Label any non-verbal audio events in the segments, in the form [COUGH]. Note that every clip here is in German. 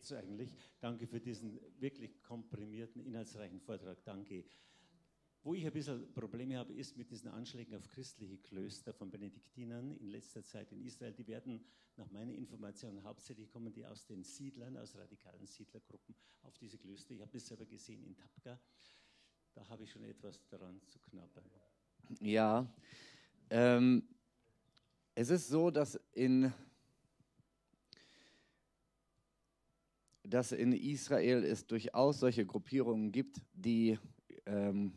geht's eigentlich? Danke für diesen wirklich komprimierten, inhaltsreichen Vortrag. Danke. Wo ich ein bisschen Probleme habe, ist mit diesen Anschlägen auf christliche Klöster von Benediktinern in letzter Zeit in Israel. Die werden nach meiner Information hauptsächlich kommen die aus den Siedlern, aus radikalen Siedlergruppen auf diese Klöster. Ich habe das selber gesehen in Tapka. Da habe ich schon etwas daran zu knabbern. Ja, ähm, es ist so, dass in, dass in Israel es durchaus solche Gruppierungen gibt, die ähm,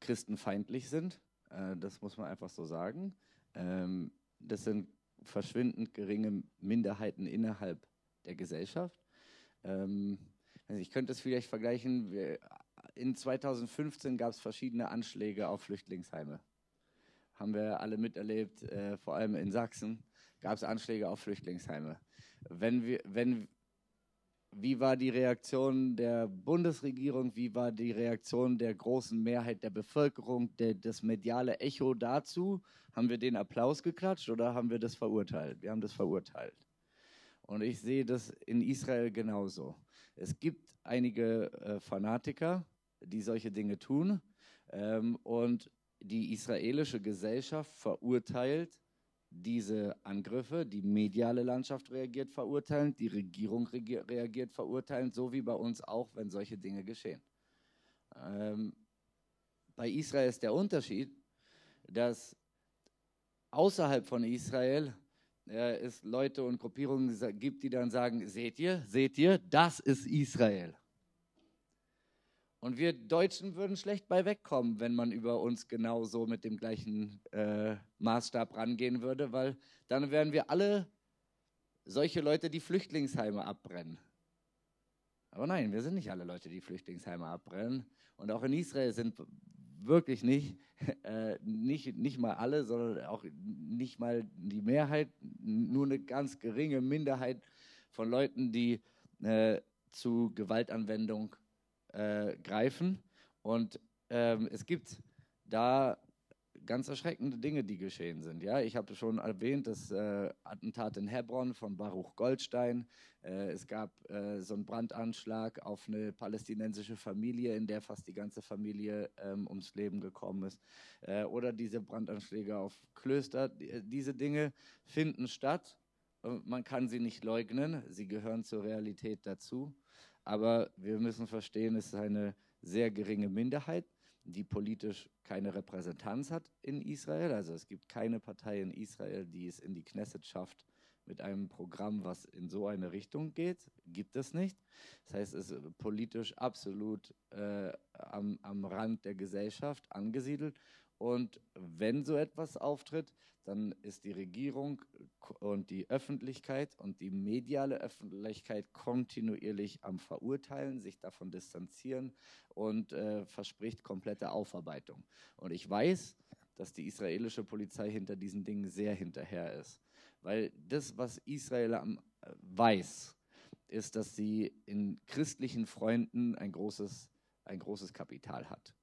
christenfeindlich sind. Äh, das muss man einfach so sagen. Ähm, das sind verschwindend geringe Minderheiten innerhalb der Gesellschaft. Ähm, ich könnte es vielleicht vergleichen. Wir, in 2015 gab es verschiedene Anschläge auf Flüchtlingsheime. Haben wir alle miterlebt, äh, vor allem in Sachsen gab es Anschläge auf Flüchtlingsheime. Wenn wir, wenn, wie war die Reaktion der Bundesregierung? Wie war die Reaktion der großen Mehrheit der Bevölkerung? Der, das mediale Echo dazu? Haben wir den Applaus geklatscht oder haben wir das verurteilt? Wir haben das verurteilt. Und ich sehe das in Israel genauso. Es gibt einige äh, Fanatiker, die solche Dinge tun. Ähm, und die israelische Gesellschaft verurteilt diese Angriffe, die mediale Landschaft reagiert verurteilend, die Regierung reagiert verurteilend, so wie bei uns auch, wenn solche Dinge geschehen. Ähm, bei Israel ist der Unterschied, dass außerhalb von Israel äh, es Leute und Gruppierungen gibt, die dann sagen, seht ihr, seht ihr, das ist Israel. Und wir Deutschen würden schlecht bei wegkommen, wenn man über uns genauso mit dem gleichen äh, Maßstab rangehen würde, weil dann wären wir alle solche Leute, die Flüchtlingsheime abbrennen. Aber nein, wir sind nicht alle Leute, die Flüchtlingsheime abbrennen. Und auch in Israel sind wirklich nicht, [LAUGHS] äh, nicht, nicht mal alle, sondern auch nicht mal die Mehrheit, nur eine ganz geringe Minderheit von Leuten, die äh, zu Gewaltanwendung äh, greifen. Und ähm, es gibt da ganz erschreckende Dinge, die geschehen sind. Ja, ich habe schon erwähnt, das äh, Attentat in Hebron von Baruch Goldstein. Äh, es gab äh, so einen Brandanschlag auf eine palästinensische Familie, in der fast die ganze Familie ähm, ums Leben gekommen ist. Äh, oder diese Brandanschläge auf Klöster. Die, diese Dinge finden statt. Man kann sie nicht leugnen. Sie gehören zur Realität dazu. Aber wir müssen verstehen, es ist eine sehr geringe Minderheit, die politisch keine Repräsentanz hat in Israel. Also es gibt keine Partei in Israel, die es in die Knesset schafft mit einem Programm, was in so eine Richtung geht. Gibt es nicht. Das heißt, es ist politisch absolut äh, am, am Rand der Gesellschaft angesiedelt. Und wenn so etwas auftritt, dann ist die Regierung und die Öffentlichkeit und die mediale Öffentlichkeit kontinuierlich am Verurteilen, sich davon distanzieren und äh, verspricht komplette Aufarbeitung. Und ich weiß, dass die israelische Polizei hinter diesen Dingen sehr hinterher ist. Weil das, was Israel am, äh, weiß, ist, dass sie in christlichen Freunden ein großes, ein großes Kapital hat.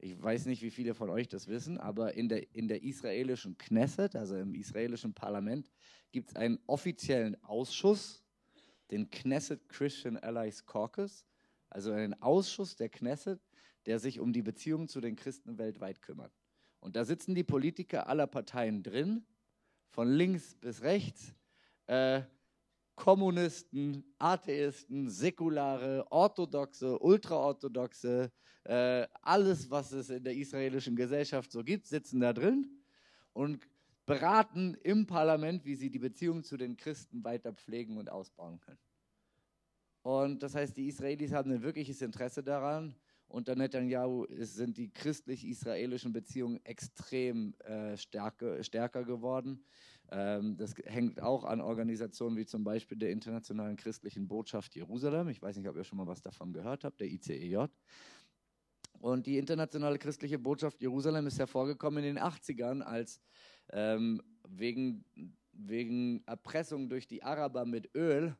Ich weiß nicht, wie viele von euch das wissen, aber in der, in der israelischen Knesset, also im israelischen Parlament, gibt es einen offiziellen Ausschuss, den Knesset Christian Allies Caucus, also einen Ausschuss der Knesset, der sich um die Beziehungen zu den Christen weltweit kümmert. Und da sitzen die Politiker aller Parteien drin, von links bis rechts. Äh, Kommunisten, Atheisten, Säkulare, Orthodoxe, Ultraorthodoxe, äh, alles, was es in der israelischen Gesellschaft so gibt, sitzen da drin und beraten im Parlament, wie sie die Beziehung zu den Christen weiter pflegen und ausbauen können. Und das heißt, die Israelis haben ein wirkliches Interesse daran. Unter Netanyahu sind die christlich-israelischen Beziehungen extrem äh, stärker, stärker geworden. Ähm, das hängt auch an Organisationen wie zum Beispiel der Internationalen Christlichen Botschaft Jerusalem. Ich weiß nicht, ob ihr schon mal was davon gehört habt, der ICEJ. Und die Internationale Christliche Botschaft Jerusalem ist hervorgekommen in den 80ern, als ähm, wegen, wegen Erpressung durch die Araber mit Öl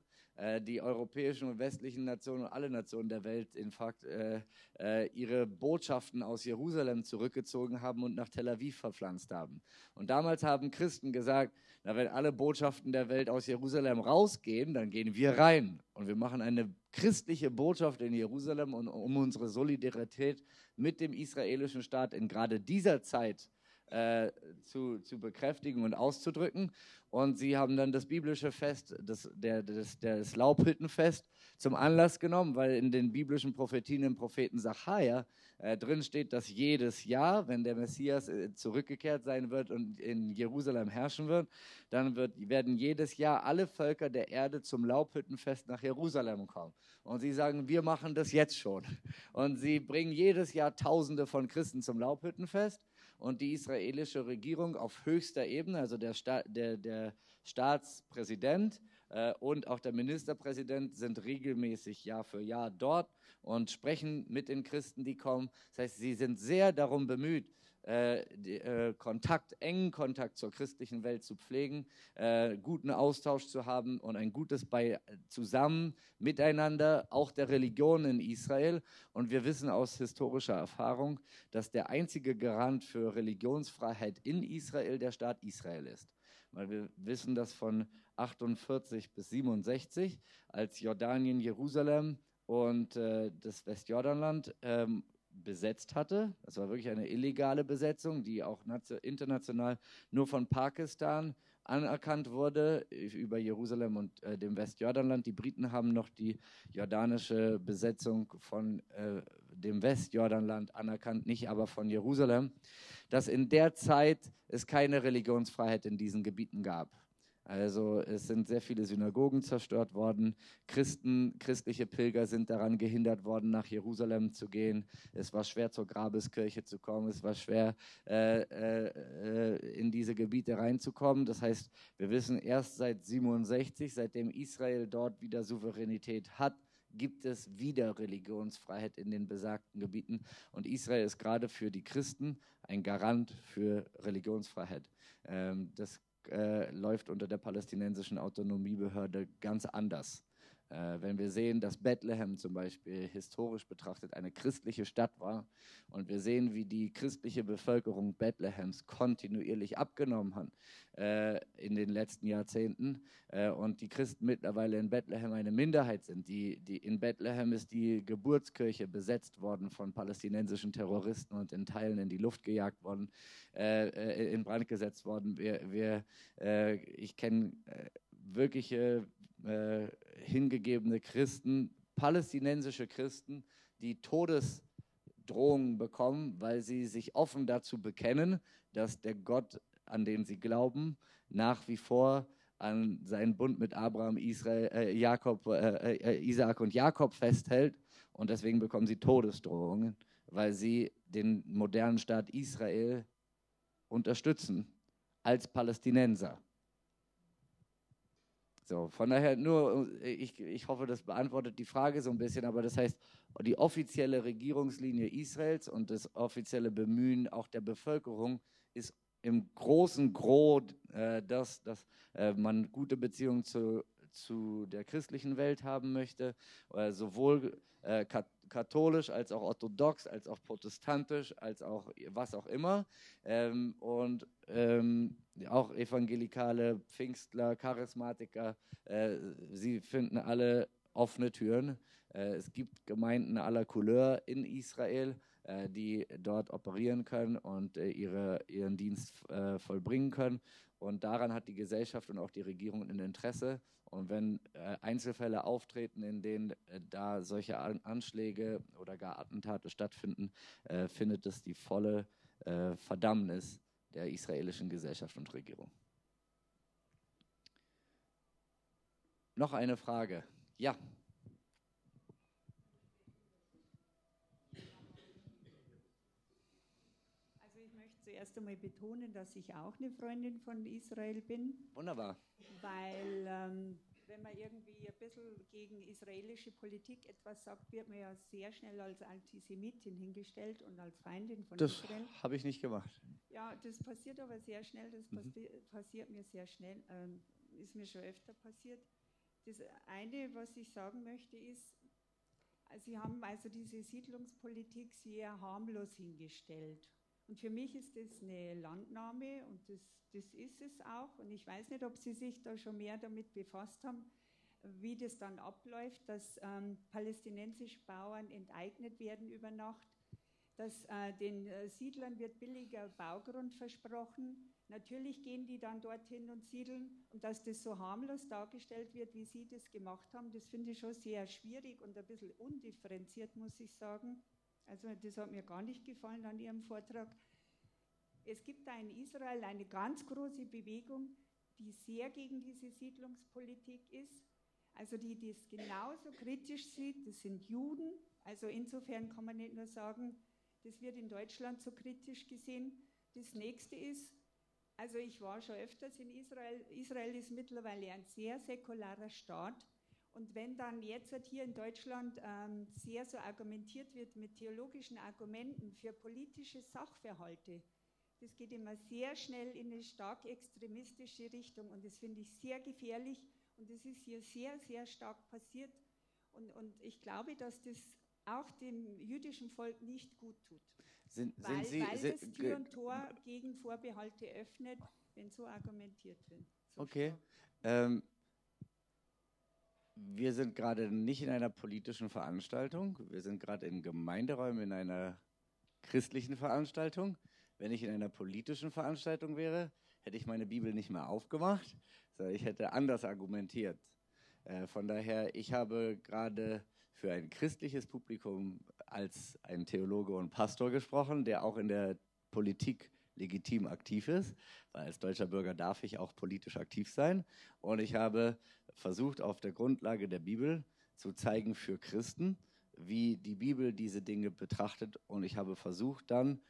die europäischen und westlichen Nationen und alle Nationen der Welt in Fakt äh, äh, ihre Botschaften aus Jerusalem zurückgezogen haben und nach Tel Aviv verpflanzt haben. Und damals haben Christen gesagt, na, wenn alle Botschaften der Welt aus Jerusalem rausgehen, dann gehen wir rein und wir machen eine christliche Botschaft in Jerusalem, und, um unsere Solidarität mit dem israelischen Staat in gerade dieser Zeit äh, zu, zu bekräftigen und auszudrücken. Und sie haben dann das biblische Fest, das, der, das, das Laubhüttenfest, zum Anlass genommen, weil in den biblischen Prophetien im Propheten Sacharja äh, drin steht, dass jedes Jahr, wenn der Messias äh, zurückgekehrt sein wird und in Jerusalem herrschen wird, dann wird, werden jedes Jahr alle Völker der Erde zum Laubhüttenfest nach Jerusalem kommen. Und sie sagen, wir machen das jetzt schon. Und sie bringen jedes Jahr Tausende von Christen zum Laubhüttenfest und die israelische Regierung auf höchster Ebene, also der, Sta der, der Staatspräsident äh, und auch der Ministerpräsident sind regelmäßig Jahr für Jahr dort und sprechen mit den Christen, die kommen. Das heißt, sie sind sehr darum bemüht, äh, äh, Kontakt, engen Kontakt zur christlichen Welt zu pflegen, äh, guten Austausch zu haben und ein gutes bei zusammen miteinander, auch der Religion in Israel. Und wir wissen aus historischer Erfahrung, dass der einzige Garant für Religionsfreiheit in Israel der Staat Israel ist. Weil wir wissen, dass von 48 bis 67, als Jordanien, Jerusalem und äh, das Westjordanland ähm, besetzt hatte. Das war wirklich eine illegale Besetzung, die auch international nur von Pakistan anerkannt wurde über Jerusalem und äh, dem Westjordanland. Die Briten haben noch die jordanische Besetzung von äh, dem Westjordanland anerkannt, nicht aber von Jerusalem. Dass in der Zeit es keine Religionsfreiheit in diesen Gebieten gab. Also es sind sehr viele Synagogen zerstört worden. Christen, christliche Pilger sind daran gehindert worden, nach Jerusalem zu gehen. Es war schwer zur Grabeskirche zu kommen. Es war schwer äh, äh, in diese Gebiete reinzukommen. Das heißt, wir wissen erst seit 67, seitdem Israel dort wieder Souveränität hat, gibt es wieder Religionsfreiheit in den besagten Gebieten. Und Israel ist gerade für die Christen ein Garant für Religionsfreiheit. Ähm, das äh, läuft unter der palästinensischen Autonomiebehörde ganz anders. Äh, wenn wir sehen, dass Bethlehem zum Beispiel historisch betrachtet eine christliche Stadt war und wir sehen, wie die christliche Bevölkerung Bethlehems kontinuierlich abgenommen hat äh, in den letzten Jahrzehnten äh, und die Christen mittlerweile in Bethlehem eine Minderheit sind. Die, die, in Bethlehem ist die Geburtskirche besetzt worden von palästinensischen Terroristen und in Teilen in die Luft gejagt worden, äh, äh, in Brand gesetzt worden. Wir, wir, äh, ich kenne wirkliche hingegebene Christen, palästinensische Christen, die Todesdrohungen bekommen, weil sie sich offen dazu bekennen, dass der Gott, an den sie glauben, nach wie vor an seinen Bund mit Abraham, Israel, äh, Jakob, äh, äh, Isaak und Jakob festhält. Und deswegen bekommen sie Todesdrohungen, weil sie den modernen Staat Israel unterstützen als Palästinenser. So, von daher nur, ich, ich hoffe, das beantwortet die Frage so ein bisschen, aber das heißt, die offizielle Regierungslinie Israels und das offizielle Bemühen auch der Bevölkerung ist im großen Gros, äh, dass, dass äh, man gute Beziehungen zu, zu der christlichen Welt haben möchte, äh, sowohl äh, katholisch als auch orthodox, als auch protestantisch, als auch was auch immer. Ähm, und ähm, auch evangelikale Pfingstler, Charismatiker, äh, sie finden alle offene Türen. Äh, es gibt Gemeinden aller Couleur in Israel, äh, die dort operieren können und äh, ihre, ihren Dienst äh, vollbringen können. Und daran hat die Gesellschaft und auch die Regierung ein Interesse. Und wenn äh, Einzelfälle auftreten, in denen da solche An Anschläge oder gar Attentate stattfinden, findet es die volle Verdammnis der israelischen Gesellschaft und Regierung. Noch eine Frage. Ja. Also ich möchte zuerst einmal betonen, dass ich auch eine Freundin von Israel bin. Wunderbar. Weil ähm, wenn man irgendwie ein bisschen gegen israelische Politik etwas sagt, wird man ja sehr schnell als Antisemitin hingestellt und als Feindin von das Israel. Das habe ich nicht gemacht. Ja, das passiert aber sehr schnell. Das mhm. passi passiert mir sehr schnell. Ähm, ist mir schon öfter passiert. Das eine, was ich sagen möchte, ist, Sie haben also diese Siedlungspolitik sehr harmlos hingestellt. Und für mich ist das eine Landnahme und das, das ist es auch. Und ich weiß nicht, ob Sie sich da schon mehr damit befasst haben, wie das dann abläuft, dass ähm, palästinensische Bauern enteignet werden über Nacht, dass äh, den äh, Siedlern wird billiger Baugrund versprochen. Natürlich gehen die dann dorthin und siedeln und dass das so harmlos dargestellt wird, wie Sie das gemacht haben, das finde ich schon sehr schwierig und ein bisschen undifferenziert, muss ich sagen. Also das hat mir gar nicht gefallen an Ihrem Vortrag. Es gibt da in Israel eine ganz große Bewegung, die sehr gegen diese Siedlungspolitik ist, also die das genauso kritisch sieht, das sind Juden. Also insofern kann man nicht nur sagen, das wird in Deutschland so kritisch gesehen. Das nächste ist, also ich war schon öfters in Israel. Israel ist mittlerweile ein sehr säkularer Staat. Und wenn dann jetzt hier in Deutschland ähm, sehr so argumentiert wird mit theologischen Argumenten für politische Sachverhalte, das geht immer sehr schnell in eine stark extremistische Richtung und das finde ich sehr gefährlich und das ist hier sehr, sehr stark passiert. Und, und ich glaube, dass das auch dem jüdischen Volk nicht gut tut. Sind, weil, sind Sie, weil sind, das Tür und Tor gegen Vorbehalte öffnet, wenn so argumentiert wird. So okay. Ähm, wir sind gerade nicht in einer politischen Veranstaltung. Wir sind gerade in Gemeinderäumen in einer christlichen Veranstaltung. Wenn ich in einer politischen Veranstaltung wäre, hätte ich meine Bibel nicht mehr aufgemacht, sondern ich hätte anders argumentiert. Äh, von daher, ich habe gerade für ein christliches Publikum als ein Theologe und Pastor gesprochen, der auch in der Politik legitim aktiv ist, weil als deutscher Bürger darf ich auch politisch aktiv sein. Und ich habe versucht, auf der Grundlage der Bibel zu zeigen für Christen, wie die Bibel diese Dinge betrachtet. Und ich habe versucht, dann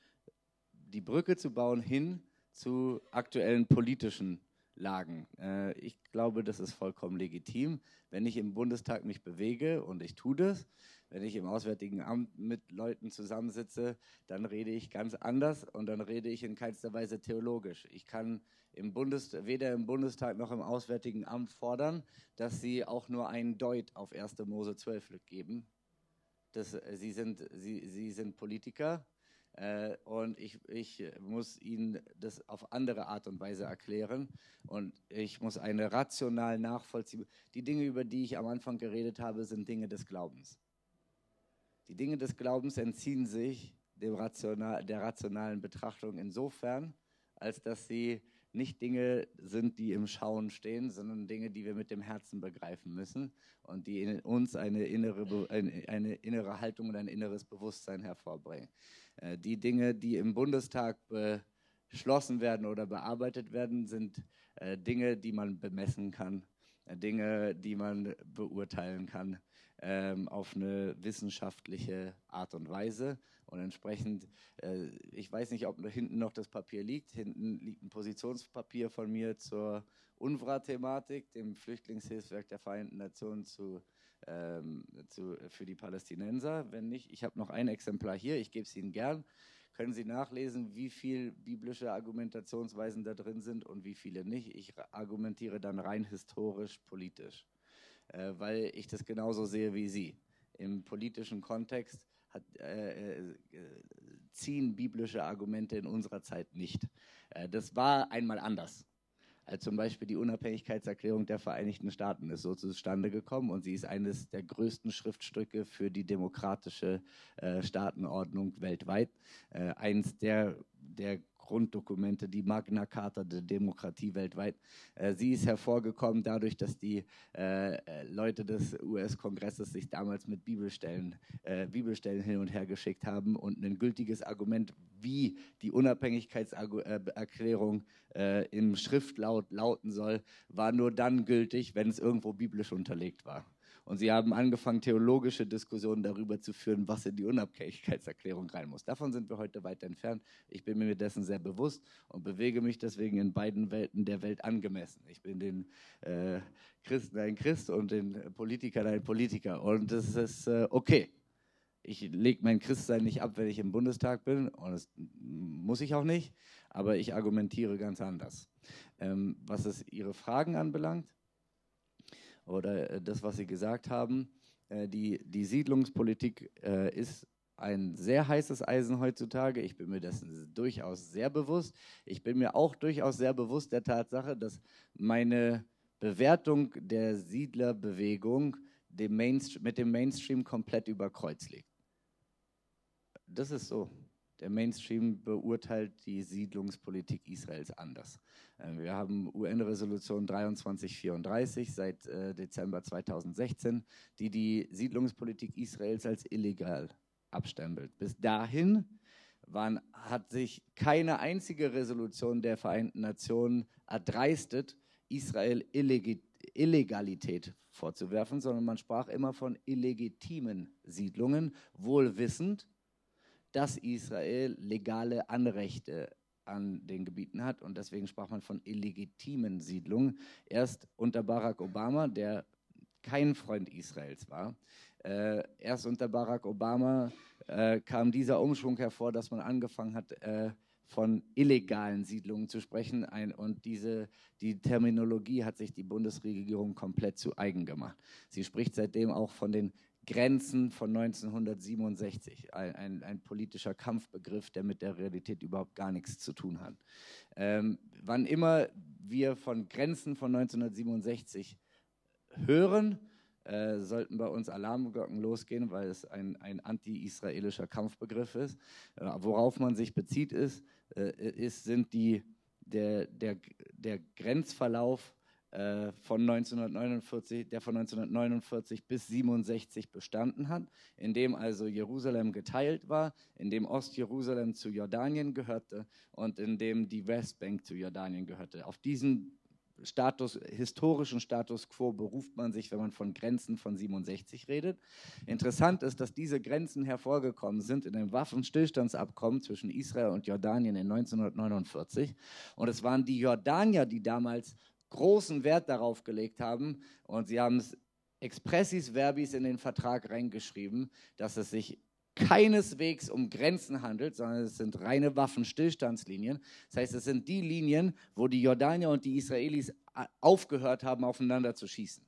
die Brücke zu bauen hin zu aktuellen politischen Lagen. Äh, ich glaube, das ist vollkommen legitim. Wenn ich im Bundestag mich bewege und ich tue das, wenn ich im Auswärtigen Amt mit Leuten zusammensitze, dann rede ich ganz anders und dann rede ich in keinster Weise theologisch. Ich kann im Bundes, weder im Bundestag noch im Auswärtigen Amt fordern, dass sie auch nur einen Deut auf 1. Mose 12 geben. Das, äh, sie, sind, sie, sie sind Politiker äh, und ich, ich muss ihnen das auf andere Art und Weise erklären. Und ich muss eine rational nachvollziehen. Die Dinge, über die ich am Anfang geredet habe, sind Dinge des Glaubens. Die Dinge des Glaubens entziehen sich rational, der rationalen Betrachtung insofern, als dass sie nicht Dinge sind, die im Schauen stehen, sondern Dinge, die wir mit dem Herzen begreifen müssen und die in uns eine innere, eine innere Haltung und ein inneres Bewusstsein hervorbringen. Äh, die Dinge, die im Bundestag beschlossen werden oder bearbeitet werden, sind äh, Dinge, die man bemessen kann, äh, Dinge, die man beurteilen kann ähm, auf eine wissenschaftliche Art und Weise. Und entsprechend, ich weiß nicht, ob hinten noch das Papier liegt. Hinten liegt ein Positionspapier von mir zur UNRWA-Thematik, dem Flüchtlingshilfswerk der Vereinten Nationen zu ähm, zu, für die Palästinenser. Wenn nicht, ich habe noch ein Exemplar hier, ich gebe es Ihnen gern. Können Sie nachlesen, wie viele biblische Argumentationsweisen da drin sind und wie viele nicht. Ich argumentiere dann rein historisch, politisch, äh, weil ich das genauso sehe wie Sie. Im politischen Kontext hat, äh, äh, ziehen biblische Argumente in unserer Zeit nicht. Äh, das war einmal anders als zum Beispiel die Unabhängigkeitserklärung der Vereinigten Staaten ist so zustande gekommen und sie ist eines der größten Schriftstücke für die demokratische äh, Staatenordnung weltweit. Äh, eins der, der Grunddokumente, die Magna Carta der Demokratie weltweit. Äh, sie ist hervorgekommen dadurch, dass die äh, Leute des US-Kongresses sich damals mit Bibelstellen, äh, Bibelstellen hin und her geschickt haben und ein gültiges Argument, wie die Unabhängigkeitserklärung äh, im Schriftlaut lauten soll, war nur dann gültig, wenn es irgendwo biblisch unterlegt war. Und sie haben angefangen, theologische Diskussionen darüber zu führen, was in die Unabhängigkeitserklärung rein muss. Davon sind wir heute weit entfernt. Ich bin mir dessen sehr bewusst und bewege mich deswegen in beiden Welten der Welt angemessen. Ich bin den äh, Christen ein Christ und den Politikern ein Politiker. Und das ist äh, okay. Ich lege mein Christsein nicht ab, wenn ich im Bundestag bin, und das muss ich auch nicht, aber ich argumentiere ganz anders. Ähm, was es Ihre Fragen anbelangt, oder äh, das, was Sie gesagt haben. Äh, die, die Siedlungspolitik äh, ist ein sehr heißes Eisen heutzutage. Ich bin mir dessen durchaus sehr bewusst. Ich bin mir auch durchaus sehr bewusst der Tatsache, dass meine Bewertung der Siedlerbewegung dem mit dem Mainstream komplett über Kreuz liegt. Das ist so. Der Mainstream beurteilt die Siedlungspolitik Israels anders. Ähm, wir haben UN-Resolution 2334 seit äh, Dezember 2016, die die Siedlungspolitik Israels als illegal abstempelt. Bis dahin waren, hat sich keine einzige Resolution der Vereinten Nationen erdreistet, Israel Illegalität vorzuwerfen, sondern man sprach immer von illegitimen Siedlungen, wohl wissend, dass Israel legale Anrechte an den Gebieten hat und deswegen sprach man von illegitimen Siedlungen. Erst unter Barack Obama, der kein Freund Israels war, äh, erst unter Barack Obama äh, kam dieser Umschwung hervor, dass man angefangen hat, äh, von illegalen Siedlungen zu sprechen. Ein, und diese, die Terminologie hat sich die Bundesregierung komplett zu eigen gemacht. Sie spricht seitdem auch von den Grenzen von 1967, ein, ein, ein, politischer Kampfbegriff, der mit der Realität überhaupt gar nichts zu tun hat. Ähm, wann immer wir von Grenzen von 1967 hören, äh, sollten bei uns Alarmglocken losgehen, weil es ein, ein anti-israelischer Kampfbegriff ist. Äh, worauf man sich bezieht, ist, äh, ist sind die, der, der, der Grenzverlauf äh, von 1949, der von 1949 bis 67 bestanden hat, in dem also Jerusalem geteilt war, in dem Ostjerusalem zu Jordanien gehörte und in dem die Westbank zu Jordanien gehörte. Auf diesen Status, historischen Status quo beruft man sich, wenn man von Grenzen von 67 redet. Interessant ist, dass diese Grenzen hervorgekommen sind in dem Waffenstillstandsabkommen zwischen Israel und Jordanien in 1949. Und es waren die Jordanier, die damals großen Wert darauf gelegt haben und sie haben es expressis verbis in den Vertrag reingeschrieben, dass es sich keineswegs um Grenzen handelt, sondern es sind reine Waffenstillstandslinien. Das heißt, es sind die Linien, wo die Jordanier und die Israelis aufgehört haben, aufeinander zu schießen.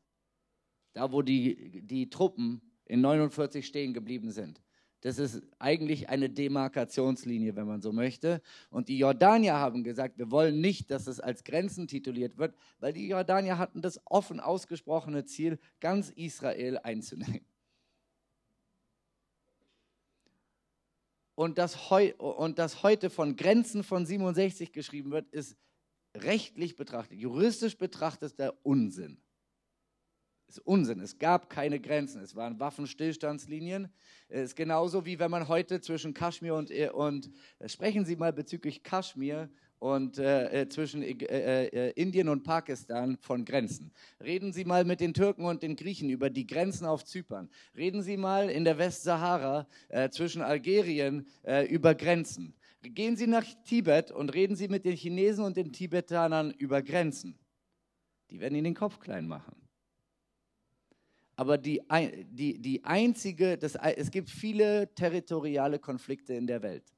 Da, wo die, die Truppen in 49 stehen geblieben sind. Das ist eigentlich eine Demarkationslinie, wenn man so möchte. Und die Jordanier haben gesagt, wir wollen nicht, dass es als Grenzen tituliert wird, weil die Jordanier hatten das offen ausgesprochene Ziel, ganz Israel einzunehmen. Und dass, und dass heute von Grenzen von 67 geschrieben wird, ist rechtlich betrachtet, juristisch betrachtet der Unsinn ist Unsinn. Es gab keine Grenzen. Es waren Waffenstillstandslinien. Es ist genauso wie wenn man heute zwischen Kaschmir und, äh, und äh, sprechen Sie mal bezüglich Kaschmir und äh, äh zwischen äh, äh, Indien und Pakistan von Grenzen. Reden Sie mal mit den Türken und den Griechen über die Grenzen auf Zypern. Reden Sie mal in der Westsahara zwischen Algerien über Grenzen. Gehen Sie nach Tibet und reden Sie mit den Chinesen und den Tibetanern über Grenzen. Die werden Ihnen den Kopf klein machen aber die, die, die einzige, das, es gibt viele territoriale Konflikte in der Welt.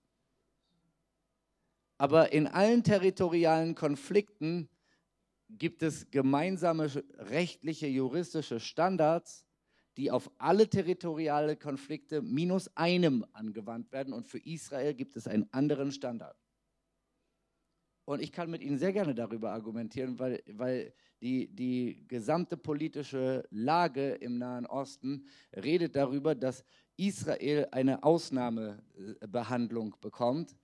Aber in allen territorialen Konflikten gibt es gemeinsame rechtliche, juristische Standards, die auf alle territoriale Konflikte minus einem angewandt werden. Und für Israel gibt es einen anderen Standard. Und ich kann mit Ihnen sehr gerne darüber argumentieren, weil, weil die, die gesamte politische Lage im Nahen Osten redet darüber, dass Israel eine Ausnahmebehandlung bekommt.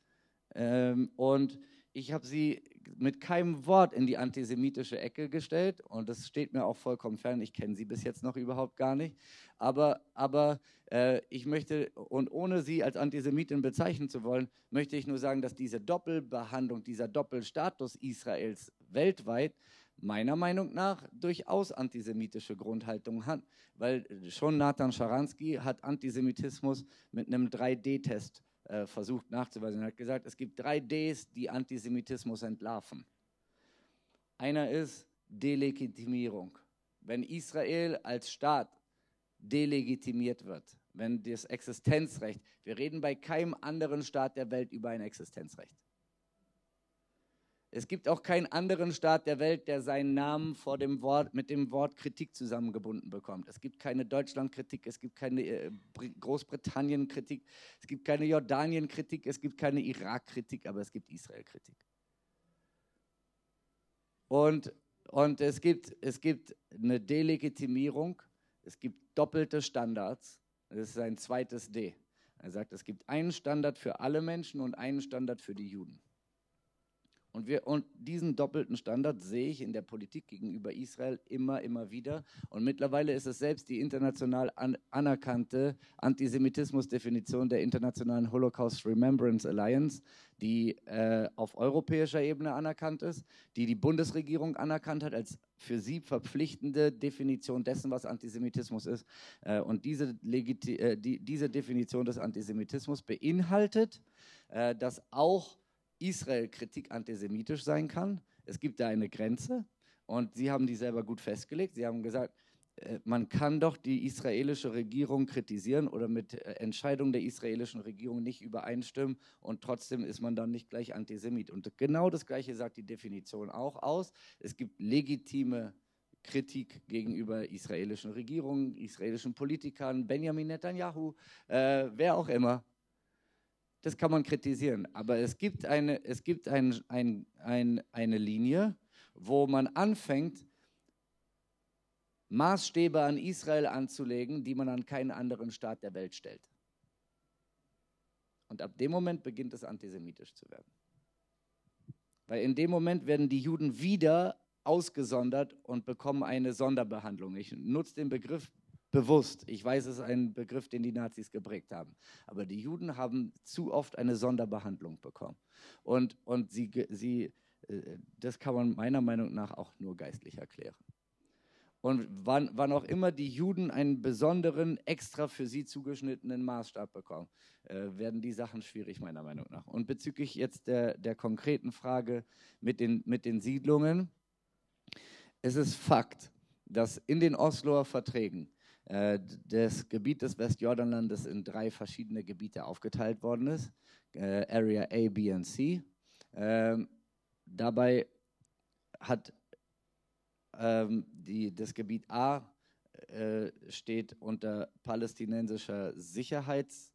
Ähm, und ich habe sie mit keinem Wort in die antisemitische Ecke gestellt und das steht mir auch vollkommen fern. Ich kenne sie bis jetzt noch überhaupt gar nicht. Aber, aber äh, ich möchte, und ohne sie als Antisemitin bezeichnen zu wollen, möchte ich nur sagen, dass diese Doppelbehandlung, dieser Doppelstatus Israels weltweit meiner Meinung nach durchaus antisemitische Grundhaltung hat, weil schon Nathan Scharansky hat Antisemitismus mit einem 3D-Test äh, versucht nachzuweisen. Er hat gesagt, es gibt drei Ds, die Antisemitismus entlarven. Einer ist Delegitimierung. Wenn Israel als Staat delegitimiert wird, wenn das Existenzrecht, wir reden bei keinem anderen Staat der Welt über ein Existenzrecht. Es gibt auch keinen anderen Staat der Welt, der seinen Namen vor dem Wort, mit dem Wort Kritik zusammengebunden bekommt. Es gibt keine Deutschland-Kritik, es gibt keine äh, Großbritannien-Kritik, es gibt keine Jordanien-Kritik, es gibt keine Irak-Kritik, aber es gibt Israel-Kritik. Und, und es, gibt, es gibt eine Delegitimierung, es gibt doppelte Standards. Das ist ein zweites D. Er sagt, es gibt einen Standard für alle Menschen und einen Standard für die Juden. Und, wir, und diesen doppelten Standard sehe ich in der Politik gegenüber Israel immer, immer wieder. Und mittlerweile ist es selbst die international an, anerkannte Antisemitismusdefinition der Internationalen Holocaust Remembrance Alliance, die äh, auf europäischer Ebene anerkannt ist, die die Bundesregierung anerkannt hat als für sie verpflichtende Definition dessen, was Antisemitismus ist. Äh, und diese, Legiti äh, die, diese Definition des Antisemitismus beinhaltet, äh, dass auch Israel Kritik antisemitisch sein kann. Es gibt da eine Grenze und sie haben die selber gut festgelegt. Sie haben gesagt, äh, man kann doch die israelische Regierung kritisieren oder mit äh, Entscheidungen der israelischen Regierung nicht übereinstimmen und trotzdem ist man dann nicht gleich Antisemit. Und genau das Gleiche sagt die Definition auch aus. Es gibt legitime Kritik gegenüber israelischen Regierungen, israelischen Politikern, Benjamin Netanyahu, äh, wer auch immer das kann man kritisieren. Aber es gibt eine, es gibt ein, ein, ein, eine Linie, wo man anfängt, Maßstäbe an Israel anzulegen, die man an keinen anderen Staat der Welt stellt. Und ab dem Moment beginnt es antisemitisch zu werden. Weil in dem Moment werden die Juden wieder ausgesondert und bekommen eine Sonderbehandlung. Ich nutze den Begriff bewusst. Ich weiß, es ist ein Begriff, den die Nazis geprägt haben. Aber die Juden haben zu oft eine Sonderbehandlung bekommen. Und, und sie, sie, äh, das kann man meiner Meinung nach auch nur geistlich erklären. Und wann, wann auch immer die Juden einen besonderen, extra für sie zugeschnittenen Maßstab bekommen, äh, werden die Sachen schwierig, meiner Meinung nach. Und bezüglich jetzt der, der konkreten Frage mit den, mit den Siedlungen, es ist Fakt, dass in den Osloer Verträgen äh, das Gebiet des Westjordanlandes in drei verschiedene Gebiete aufgeteilt worden ist, äh, Area A, B und C. Ähm, dabei hat ähm, die, das Gebiet A äh, steht unter palästinensischer Sicherheits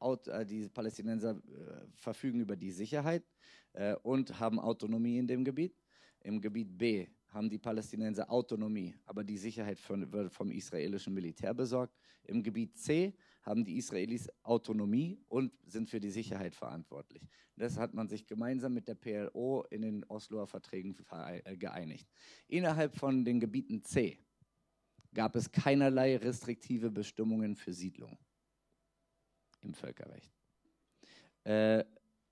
äh, die Palästinenser äh, verfügen über die Sicherheit und haben Autonomie in dem Gebiet. Im Gebiet B haben die Palästinenser Autonomie, aber die Sicherheit von, wird vom israelischen Militär besorgt. Im Gebiet C haben die Israelis Autonomie und sind für die Sicherheit verantwortlich. Das hat man sich gemeinsam mit der PLO in den Osloer Verträgen äh, geeinigt. Innerhalb von den Gebieten C gab es keinerlei restriktive Bestimmungen für Siedlung im Völkerrecht. Äh,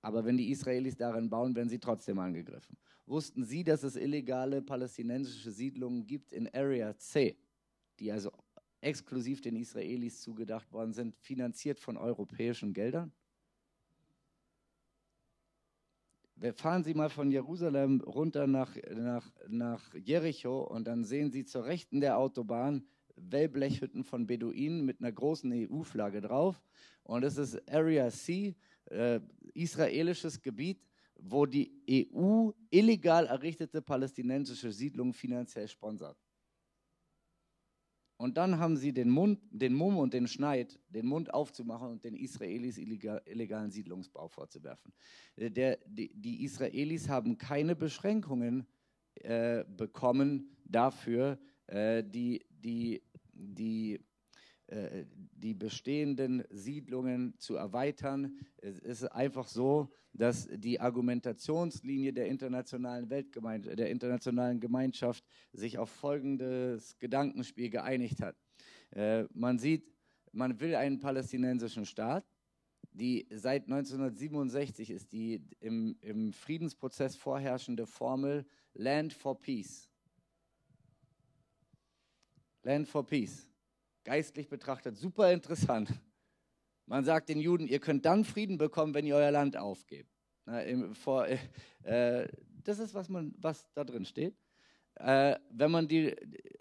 aber wenn die Israelis darin bauen, werden sie trotzdem angegriffen. Wussten Sie, dass es illegale palästinensische Siedlungen gibt in Area C, die also exklusiv den Israelis zugedacht worden sind, finanziert von europäischen Geldern? Fahren Sie mal von Jerusalem runter nach, nach, nach Jericho und dann sehen Sie zur Rechten der Autobahn Wellblechhütten von Beduinen mit einer großen EU-Flagge drauf. Und es ist Area C, äh, israelisches Gebiet, wo die EU illegal errichtete palästinensische Siedlungen finanziell sponsert. Und dann haben sie den Mund, den Mumm und den Schneid, den Mund aufzumachen und den Israelis illegal, illegalen Siedlungsbau vorzuwerfen. Äh, der, die, die, Israelis haben keine Beschränkungen äh, bekommen dafür, äh, die, die, die die bestehenden Siedlungen zu erweitern. Es ist einfach so, dass die Argumentationslinie der internationalen Weltgemeinschaft, der internationalen Gemeinschaft sich auf folgendes Gedankenspiel geeinigt hat. Äh, man sieht, man will einen palästinensischen Staat. Die seit 1967 ist die im, im Friedensprozess vorherrschende Formel Land for Peace. Land for Peace geistlich betrachtet super interessant. Man sagt den Juden, ihr könnt dann Frieden bekommen, wenn ihr euer Land aufgebt. Na, im, vor, äh, das ist, was, man, was da drin steht. Äh, wenn, man die,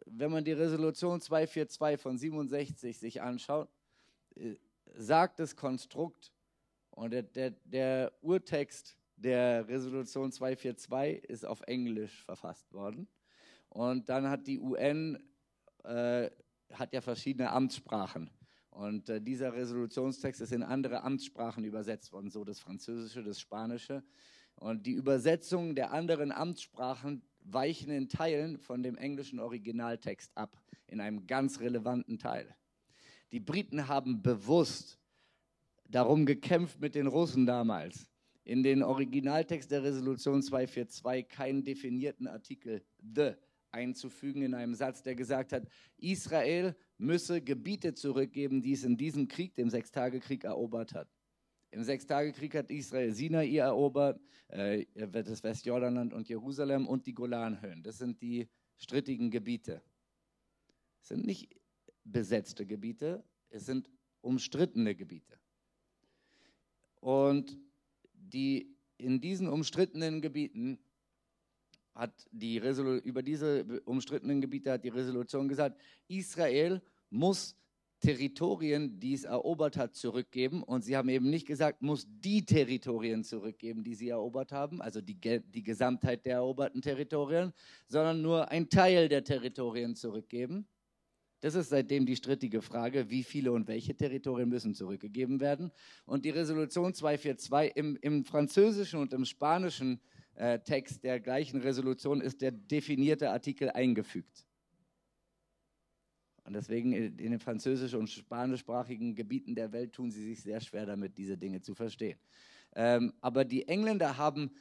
wenn man die Resolution 242 von 67 sich anschaut, äh, sagt das Konstrukt und der, der, der Urtext der Resolution 242 ist auf Englisch verfasst worden. Und dann hat die UN äh, hat ja verschiedene Amtssprachen. Und äh, dieser Resolutionstext ist in andere Amtssprachen übersetzt worden, so das Französische, das Spanische. Und die Übersetzungen der anderen Amtssprachen weichen in Teilen von dem englischen Originaltext ab, in einem ganz relevanten Teil. Die Briten haben bewusst darum gekämpft mit den Russen damals, in den Originaltext der Resolution 242 keinen definierten Artikel the einzufügen in einem Satz, der gesagt hat, Israel müsse Gebiete zurückgeben, die es in diesem Krieg, dem Sechstagekrieg, erobert hat. Im Sechstagekrieg hat Israel Sinai erobert, äh, das Westjordanland und Jerusalem und die Golanhöhen. Das sind die strittigen Gebiete. Es sind nicht besetzte Gebiete, es sind umstrittene Gebiete. Und die, in diesen umstrittenen Gebieten hat die Resolu über diese umstrittenen Gebiete hat die Resolution gesagt, Israel muss Territorien, die es erobert hat, zurückgeben. Und sie haben eben nicht gesagt, muss die Territorien zurückgeben, die sie erobert haben, also die, die Gesamtheit der eroberten Territorien, sondern nur ein Teil der Territorien zurückgeben. Das ist seitdem die strittige Frage, wie viele und welche Territorien müssen zurückgegeben werden. Und die Resolution 242 im, im Französischen und im Spanischen äh, Text der gleichen Resolution ist der definierte Artikel eingefügt. Und deswegen in den französisch- und spanischsprachigen Gebieten der Welt tun sie sich sehr schwer damit, diese Dinge zu verstehen. Ähm, aber die Engländer haben,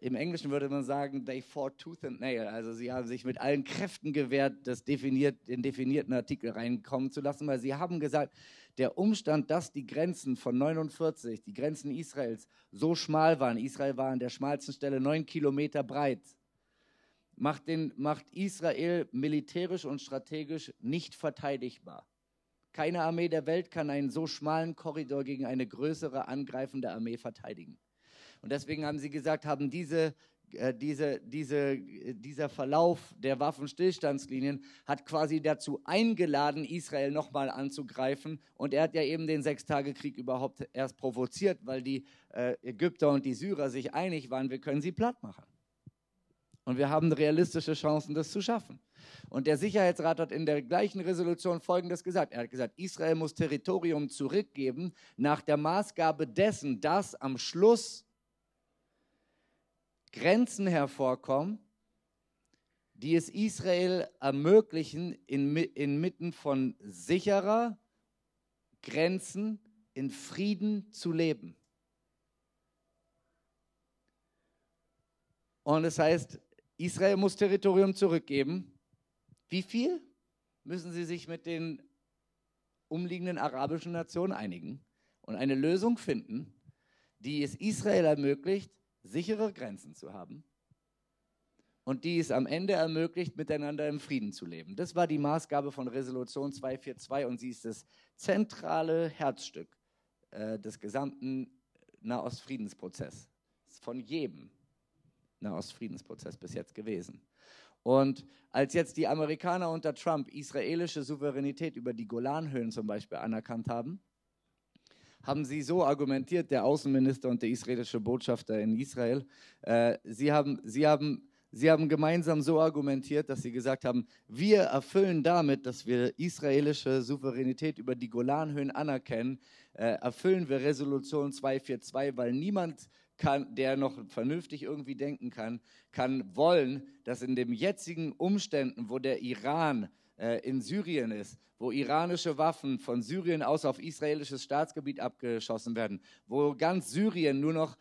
im Englischen würde man sagen, they fought tooth and nail. Also sie haben sich mit allen Kräften gewehrt, das definiert, den definierten Artikel reinkommen zu lassen, weil sie haben gesagt, der Umstand, dass die Grenzen von 49, die Grenzen Israels, so schmal waren, Israel war an der schmalsten Stelle neun Kilometer breit, macht, den, macht Israel militärisch und strategisch nicht verteidigbar. Keine Armee der Welt kann einen so schmalen Korridor gegen eine größere angreifende Armee verteidigen. Und deswegen haben sie gesagt, haben diese äh, diese, diese, dieser Verlauf der Waffenstillstandslinien hat quasi dazu eingeladen, Israel nochmal anzugreifen. Und er hat ja eben den Sechstagekrieg überhaupt erst provoziert, weil die äh, Ägypter und die Syrer sich einig waren, wir können sie platt machen. Und wir haben realistische Chancen, das zu schaffen. Und der Sicherheitsrat hat in der gleichen Resolution Folgendes gesagt. Er hat gesagt, Israel muss Territorium zurückgeben nach der Maßgabe dessen, dass am Schluss Grenzen hervorkommen, die es Israel ermöglichen, inmitten von sicherer Grenzen in Frieden zu leben. Und es das heißt, Israel muss Territorium zurückgeben. Wie viel? Müssen sie sich mit den umliegenden arabischen Nationen einigen und eine Lösung finden, die es Israel ermöglicht, sichere Grenzen zu haben und die es am Ende ermöglicht, miteinander im Frieden zu leben. Das war die Maßgabe von Resolution 242 und sie ist das zentrale Herzstück äh, des gesamten Nahostfriedensprozesses, von jedem Nahostfriedensprozess bis jetzt gewesen. Und als jetzt die Amerikaner unter Trump israelische Souveränität über die Golanhöhen zum Beispiel anerkannt haben, haben sie so argumentiert, der Außenminister und der israelische Botschafter in Israel, äh, sie, haben, sie, haben, sie haben gemeinsam so argumentiert, dass sie gesagt haben, wir erfüllen damit, dass wir israelische Souveränität über die Golanhöhen anerkennen, äh, erfüllen wir Resolution 242, weil niemand kann, der noch vernünftig irgendwie denken kann, kann wollen, dass in den jetzigen Umständen, wo der Iran in Syrien ist, wo iranische Waffen von Syrien aus auf israelisches Staatsgebiet abgeschossen werden, wo ganz Syrien nur noch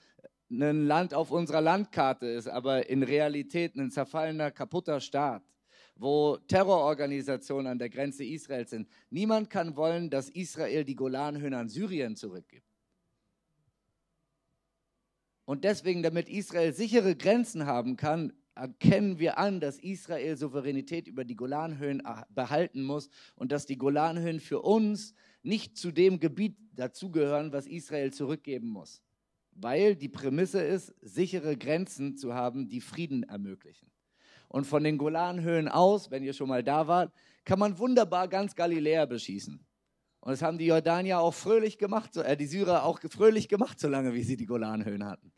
ein Land auf unserer Landkarte ist, aber in Realität ein zerfallener, kaputter Staat, wo Terrororganisationen an der Grenze Israels sind. Niemand kann wollen, dass Israel die Golanhöhen an Syrien zurückgibt. Und deswegen, damit Israel sichere Grenzen haben kann, erkennen wir an, dass Israel Souveränität über die Golanhöhen behalten muss und dass die Golanhöhen für uns nicht zu dem Gebiet dazugehören, was Israel zurückgeben muss. Weil die Prämisse ist, sichere Grenzen zu haben, die Frieden ermöglichen. Und von den Golanhöhen aus, wenn ihr schon mal da wart, kann man wunderbar ganz Galiläa beschießen. Und das haben die Jordanier auch fröhlich gemacht, äh, die Syrer auch fröhlich gemacht, solange wie sie die Golanhöhen hatten.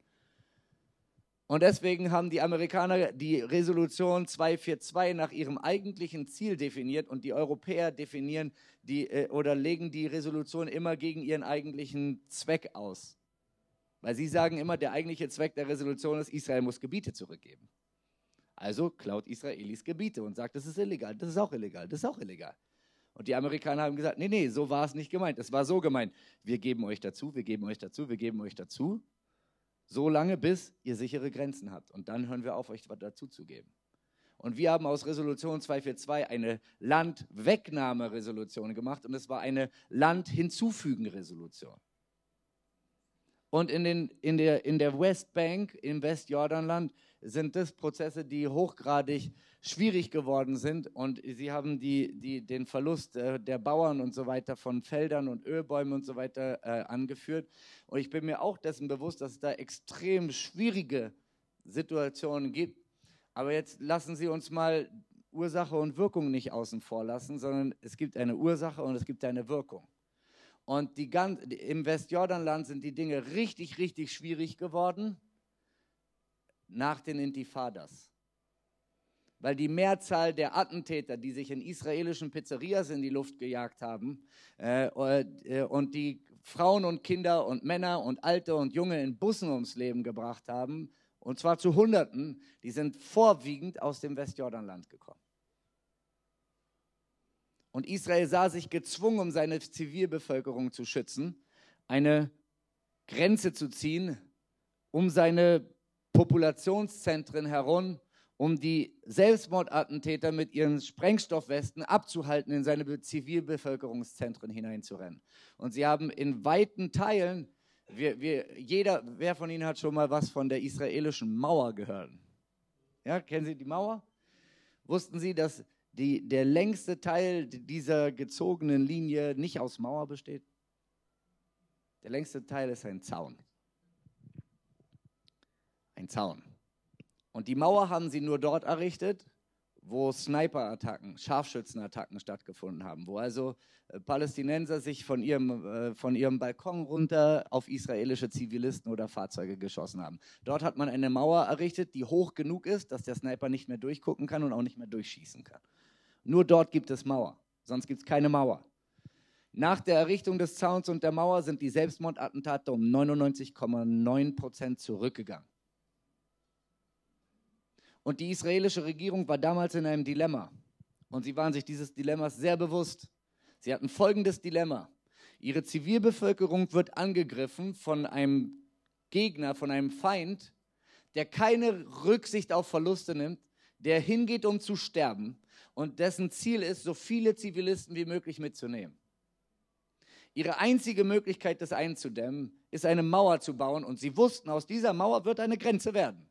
Und deswegen haben die Amerikaner die Resolution 242 nach ihrem eigentlichen Ziel definiert und die Europäer definieren die äh, oder legen die Resolution immer gegen ihren eigentlichen Zweck aus. Weil sie sagen immer, der eigentliche Zweck der Resolution ist, Israel muss Gebiete zurückgeben. Also klaut Israelis Gebiete und sagt, das ist illegal, das ist auch illegal, das ist auch illegal. Und die Amerikaner haben gesagt, nee, nee, so war es nicht gemeint. Es war so gemeint, wir geben euch dazu, wir geben euch dazu, wir geben euch dazu, so lange, bis ihr sichere Grenzen habt. Und dann hören wir auf, euch dazu zu geben. Und wir haben aus Resolution 242 eine Landwegnahme-Resolution gemacht und es war eine Land-Hinzufügen-Resolution. Und in, den, in, der, in der Westbank, im Westjordanland, sind das Prozesse, die hochgradig schwierig geworden sind. Und sie haben die, die, den Verlust äh, der Bauern und so weiter von Feldern und Ölbäumen und so weiter äh, angeführt. Und ich bin mir auch dessen bewusst, dass es da extrem schwierige Situationen gibt. Aber jetzt lassen Sie uns mal Ursache und Wirkung nicht außen vor lassen, sondern es gibt eine Ursache und es gibt eine Wirkung. Und die ganz, im Westjordanland sind die Dinge richtig, richtig schwierig geworden nach den Intifadas. Weil die Mehrzahl der Attentäter, die sich in israelischen Pizzerias in die Luft gejagt haben äh, äh, und die Frauen und Kinder und Männer und Alte und Junge in Bussen ums Leben gebracht haben, und zwar zu Hunderten, die sind vorwiegend aus dem Westjordanland gekommen. Und Israel sah sich gezwungen, um seine Zivilbevölkerung zu schützen, eine Grenze zu ziehen, um seine Populationszentren herum, um die Selbstmordattentäter mit ihren Sprengstoffwesten abzuhalten, in seine Zivilbevölkerungszentren hineinzurennen. Und sie haben in weiten Teilen, wir, wir, jeder, wer von Ihnen hat schon mal was von der israelischen Mauer gehört? Ja, kennen Sie die Mauer? Wussten Sie, dass die, der längste Teil dieser gezogenen Linie nicht aus Mauer besteht? Der längste Teil ist ein Zaun. Ein Zaun. Und die Mauer haben sie nur dort errichtet, wo Sniper-Attacken, Scharfschützenattacken stattgefunden haben, wo also äh, Palästinenser sich von ihrem, äh, von ihrem Balkon runter auf israelische Zivilisten oder Fahrzeuge geschossen haben. Dort hat man eine Mauer errichtet, die hoch genug ist, dass der Sniper nicht mehr durchgucken kann und auch nicht mehr durchschießen kann. Nur dort gibt es Mauer, sonst gibt es keine Mauer. Nach der Errichtung des Zauns und der Mauer sind die Selbstmordattentate um 99,9 Prozent zurückgegangen. Und die israelische Regierung war damals in einem Dilemma. Und sie waren sich dieses Dilemmas sehr bewusst. Sie hatten folgendes Dilemma. Ihre Zivilbevölkerung wird angegriffen von einem Gegner, von einem Feind, der keine Rücksicht auf Verluste nimmt, der hingeht, um zu sterben und dessen Ziel ist, so viele Zivilisten wie möglich mitzunehmen. Ihre einzige Möglichkeit, das einzudämmen, ist eine Mauer zu bauen und sie wussten, aus dieser Mauer wird eine Grenze werden.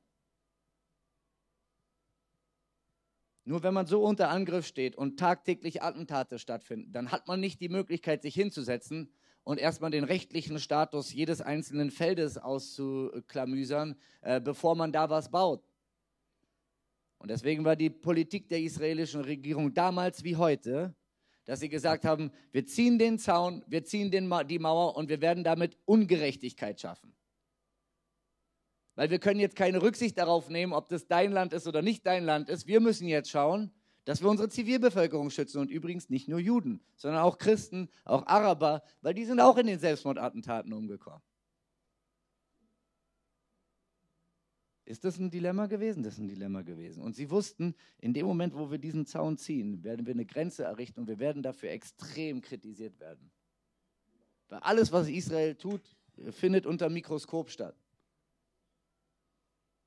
Nur wenn man so unter Angriff steht und tagtäglich Attentate stattfinden, dann hat man nicht die Möglichkeit, sich hinzusetzen und erstmal den rechtlichen Status jedes einzelnen Feldes auszuklamüsern, äh, bevor man da was baut. Und deswegen war die Politik der israelischen Regierung damals wie heute, dass sie gesagt haben, wir ziehen den Zaun, wir ziehen Ma die Mauer und wir werden damit Ungerechtigkeit schaffen. Weil wir können jetzt keine Rücksicht darauf nehmen, ob das dein Land ist oder nicht dein Land ist. Wir müssen jetzt schauen, dass wir unsere Zivilbevölkerung schützen und übrigens nicht nur Juden, sondern auch Christen, auch Araber, weil die sind auch in den Selbstmordattentaten umgekommen. Ist das ein Dilemma gewesen? Das ist ein Dilemma gewesen. Und sie wussten, in dem Moment, wo wir diesen Zaun ziehen, werden wir eine Grenze errichten und wir werden dafür extrem kritisiert werden. Weil alles, was Israel tut, findet unter Mikroskop statt.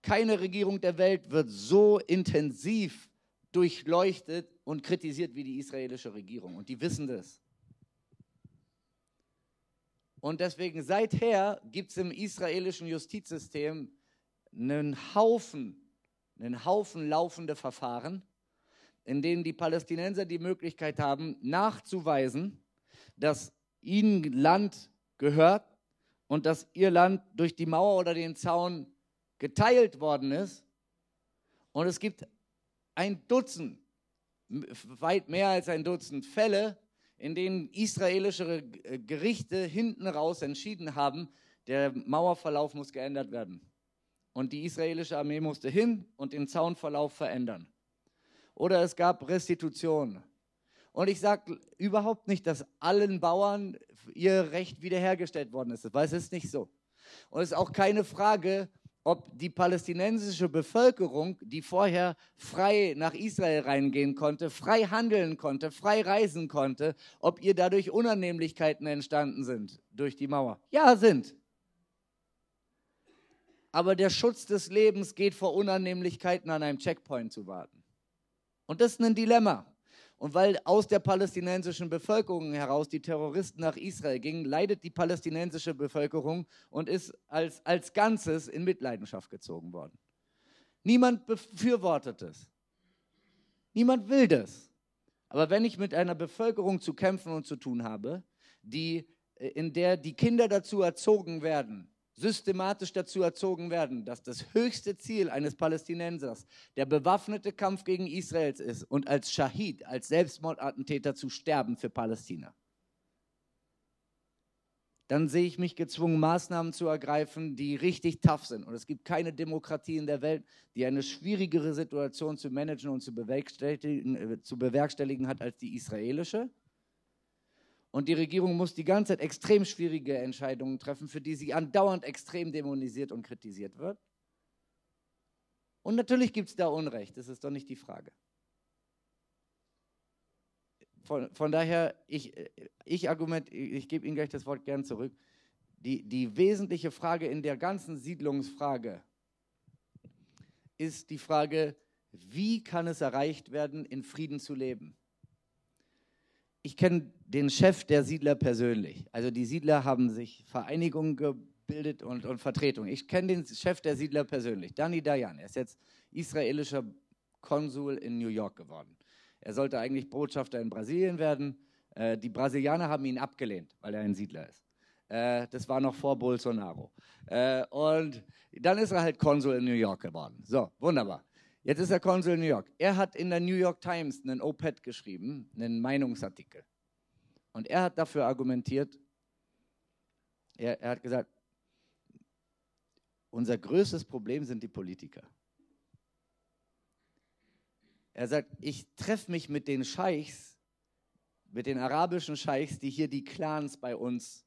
Keine Regierung der Welt wird so intensiv durchleuchtet und kritisiert wie die israelische Regierung. Und die wissen das. Und deswegen seither gibt es im israelischen Justizsystem einen Haufen, einen Haufen laufende Verfahren, in denen die Palästinenser die Möglichkeit haben, nachzuweisen, dass ihnen Land gehört und dass ihr Land durch die Mauer oder den Zaun geteilt worden ist. Und es gibt ein Dutzend, weit mehr als ein Dutzend Fälle, in denen israelische Gerichte hinten raus entschieden haben, der Mauerverlauf muss geändert werden. Und die israelische Armee musste hin und den Zaunverlauf verändern. Oder es gab Restitution. Und ich sage überhaupt nicht, dass allen Bauern ihr Recht wiederhergestellt worden ist, weil es ist nicht so. Und es ist auch keine Frage, ob die palästinensische Bevölkerung, die vorher frei nach Israel reingehen konnte, frei handeln konnte, frei reisen konnte, ob ihr dadurch Unannehmlichkeiten entstanden sind durch die Mauer. Ja, sind. Aber der Schutz des Lebens geht vor Unannehmlichkeiten an einem Checkpoint zu warten. Und das ist ein Dilemma. Und weil aus der palästinensischen Bevölkerung heraus die Terroristen nach Israel gingen, leidet die palästinensische Bevölkerung und ist als, als Ganzes in Mitleidenschaft gezogen worden. Niemand befürwortet es. Niemand will das. Aber wenn ich mit einer Bevölkerung zu kämpfen und zu tun habe, die, in der die Kinder dazu erzogen werden, systematisch dazu erzogen werden, dass das höchste Ziel eines Palästinensers der bewaffnete Kampf gegen Israels ist und als Schahid, als Selbstmordattentäter zu sterben für Palästina. Dann sehe ich mich gezwungen, Maßnahmen zu ergreifen, die richtig tough sind. Und es gibt keine Demokratie in der Welt, die eine schwierigere Situation zu managen und zu bewerkstelligen, äh, zu bewerkstelligen hat als die israelische. Und die Regierung muss die ganze Zeit extrem schwierige Entscheidungen treffen, für die sie andauernd extrem dämonisiert und kritisiert wird. Und natürlich gibt es da Unrecht, das ist doch nicht die Frage. Von, von daher, ich, ich argument, ich gebe Ihnen gleich das Wort gern zurück. Die, die wesentliche Frage in der ganzen Siedlungsfrage ist die Frage, wie kann es erreicht werden, in Frieden zu leben? Ich kenne den Chef der Siedler persönlich. Also die Siedler haben sich Vereinigungen gebildet und, und Vertretungen. Ich kenne den Chef der Siedler persönlich, Dani Dayan. Er ist jetzt israelischer Konsul in New York geworden. Er sollte eigentlich Botschafter in Brasilien werden. Äh, die Brasilianer haben ihn abgelehnt, weil er ein Siedler ist. Äh, das war noch vor Bolsonaro. Äh, und dann ist er halt Konsul in New York geworden. So, wunderbar. Jetzt ist er Konsul New York. Er hat in der New York Times einen OPED geschrieben, einen Meinungsartikel. Und er hat dafür argumentiert, er, er hat gesagt, unser größtes Problem sind die Politiker. Er sagt, ich treffe mich mit den Scheichs, mit den arabischen Scheichs, die hier die Clans bei uns,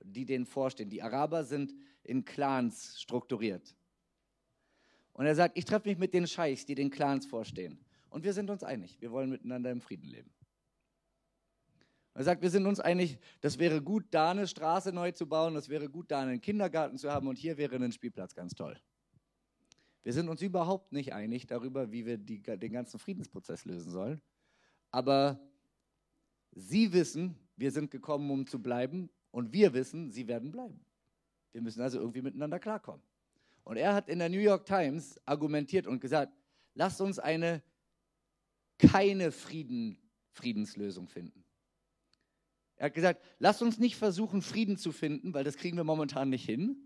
die denen vorstehen. Die Araber sind in Clans strukturiert. Und er sagt, ich treffe mich mit den Scheichs, die den Clans vorstehen. Und wir sind uns einig, wir wollen miteinander im Frieden leben. Er sagt, wir sind uns einig, das wäre gut, da eine Straße neu zu bauen, das wäre gut, da einen Kindergarten zu haben und hier wäre ein Spielplatz ganz toll. Wir sind uns überhaupt nicht einig darüber, wie wir die, den ganzen Friedensprozess lösen sollen. Aber Sie wissen, wir sind gekommen, um zu bleiben und wir wissen, Sie werden bleiben. Wir müssen also irgendwie miteinander klarkommen. Und er hat in der New York Times argumentiert und gesagt, lasst uns eine keine Frieden, Friedenslösung finden. Er hat gesagt, lasst uns nicht versuchen, Frieden zu finden, weil das kriegen wir momentan nicht hin,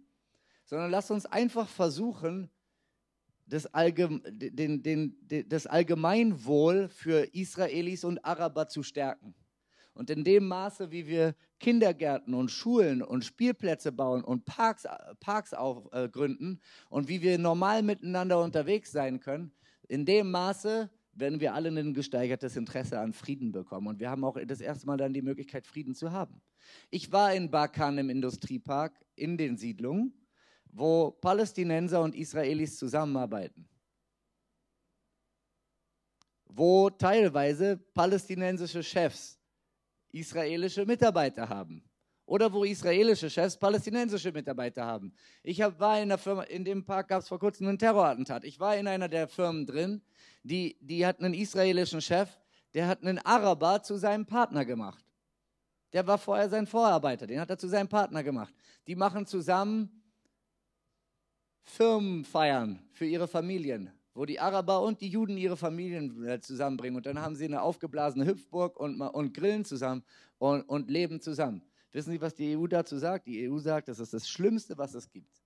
sondern lasst uns einfach versuchen, das, Allgeme den, den, den, das Allgemeinwohl für Israelis und Araber zu stärken. Und in dem Maße, wie wir Kindergärten und Schulen und Spielplätze bauen und Parks, Parks aufgründen äh, und wie wir normal miteinander unterwegs sein können, in dem Maße werden wir alle ein gesteigertes Interesse an Frieden bekommen. Und wir haben auch das erste Mal dann die Möglichkeit, Frieden zu haben. Ich war in Bakan im Industriepark in den Siedlungen, wo Palästinenser und Israelis zusammenarbeiten. Wo teilweise palästinensische Chefs israelische Mitarbeiter haben. Oder wo israelische Chefs palästinensische Mitarbeiter haben. Ich hab, war in der Firma, in dem Park gab es vor kurzem einen Terrorattentat. Ich war in einer der Firmen drin, die, die hat einen israelischen Chef, der hat einen Araber zu seinem Partner gemacht. Der war vorher sein Vorarbeiter, den hat er zu seinem Partner gemacht. Die machen zusammen Firmenfeiern für ihre Familien wo die Araber und die Juden ihre Familien äh, zusammenbringen. Und dann haben sie eine aufgeblasene Hüpfburg und, und grillen zusammen und, und leben zusammen. Wissen Sie, was die EU dazu sagt? Die EU sagt, das ist das Schlimmste, was es gibt.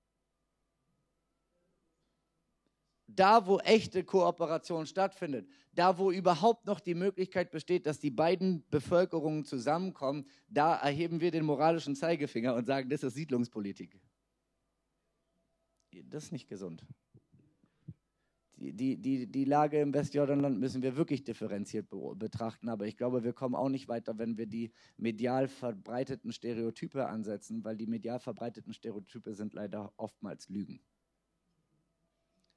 Da, wo echte Kooperation stattfindet, da, wo überhaupt noch die Möglichkeit besteht, dass die beiden Bevölkerungen zusammenkommen, da erheben wir den moralischen Zeigefinger und sagen, das ist Siedlungspolitik. das ist nicht gesund. Die, die, die, Lage im Westjordanland müssen wir wirklich differenziert betrachten, aber ich glaube, wir kommen auch nicht weiter, wenn wir die medial verbreiteten Stereotype ansetzen, weil die medial verbreiteten Stereotype sind leider oftmals Lügen.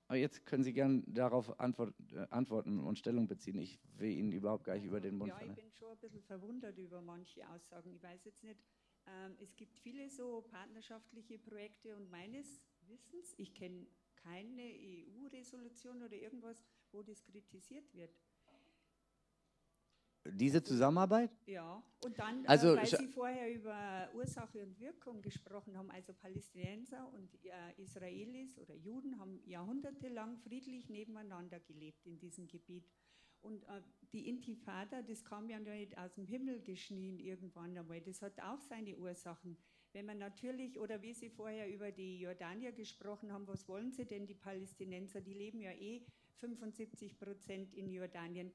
Aber jetzt können Sie gerne darauf antwort, äh, antworten und Stellung beziehen. Ich will Ihnen überhaupt gar nicht über den Mund Ja, ich bin schon ein bisschen verwundert über manche Aussagen. Ich weiß jetzt nicht, ähm, es gibt viele so partnerschaftliche Projekte und meines Wissens, ich kenne keine EU-Resolution oder irgendwas, wo das kritisiert wird. Diese Zusammenarbeit? Ja, und dann, äh, Also, weil scha- Sie vorher über Ursache und Wirkung gesprochen haben, also Palästinenser und äh, Israelis oder Juden haben jahrhundertelang friedlich nebeneinander gelebt in diesem Gebiet. Und äh, die Intifada, das kam ja nicht aus dem Himmel geschnien irgendwann einmal, das hat auch seine Ursachen. Wenn man natürlich, oder wie Sie vorher über die Jordanier gesprochen haben, was wollen Sie denn, die Palästinenser, die leben ja eh 75 Prozent in Jordanien.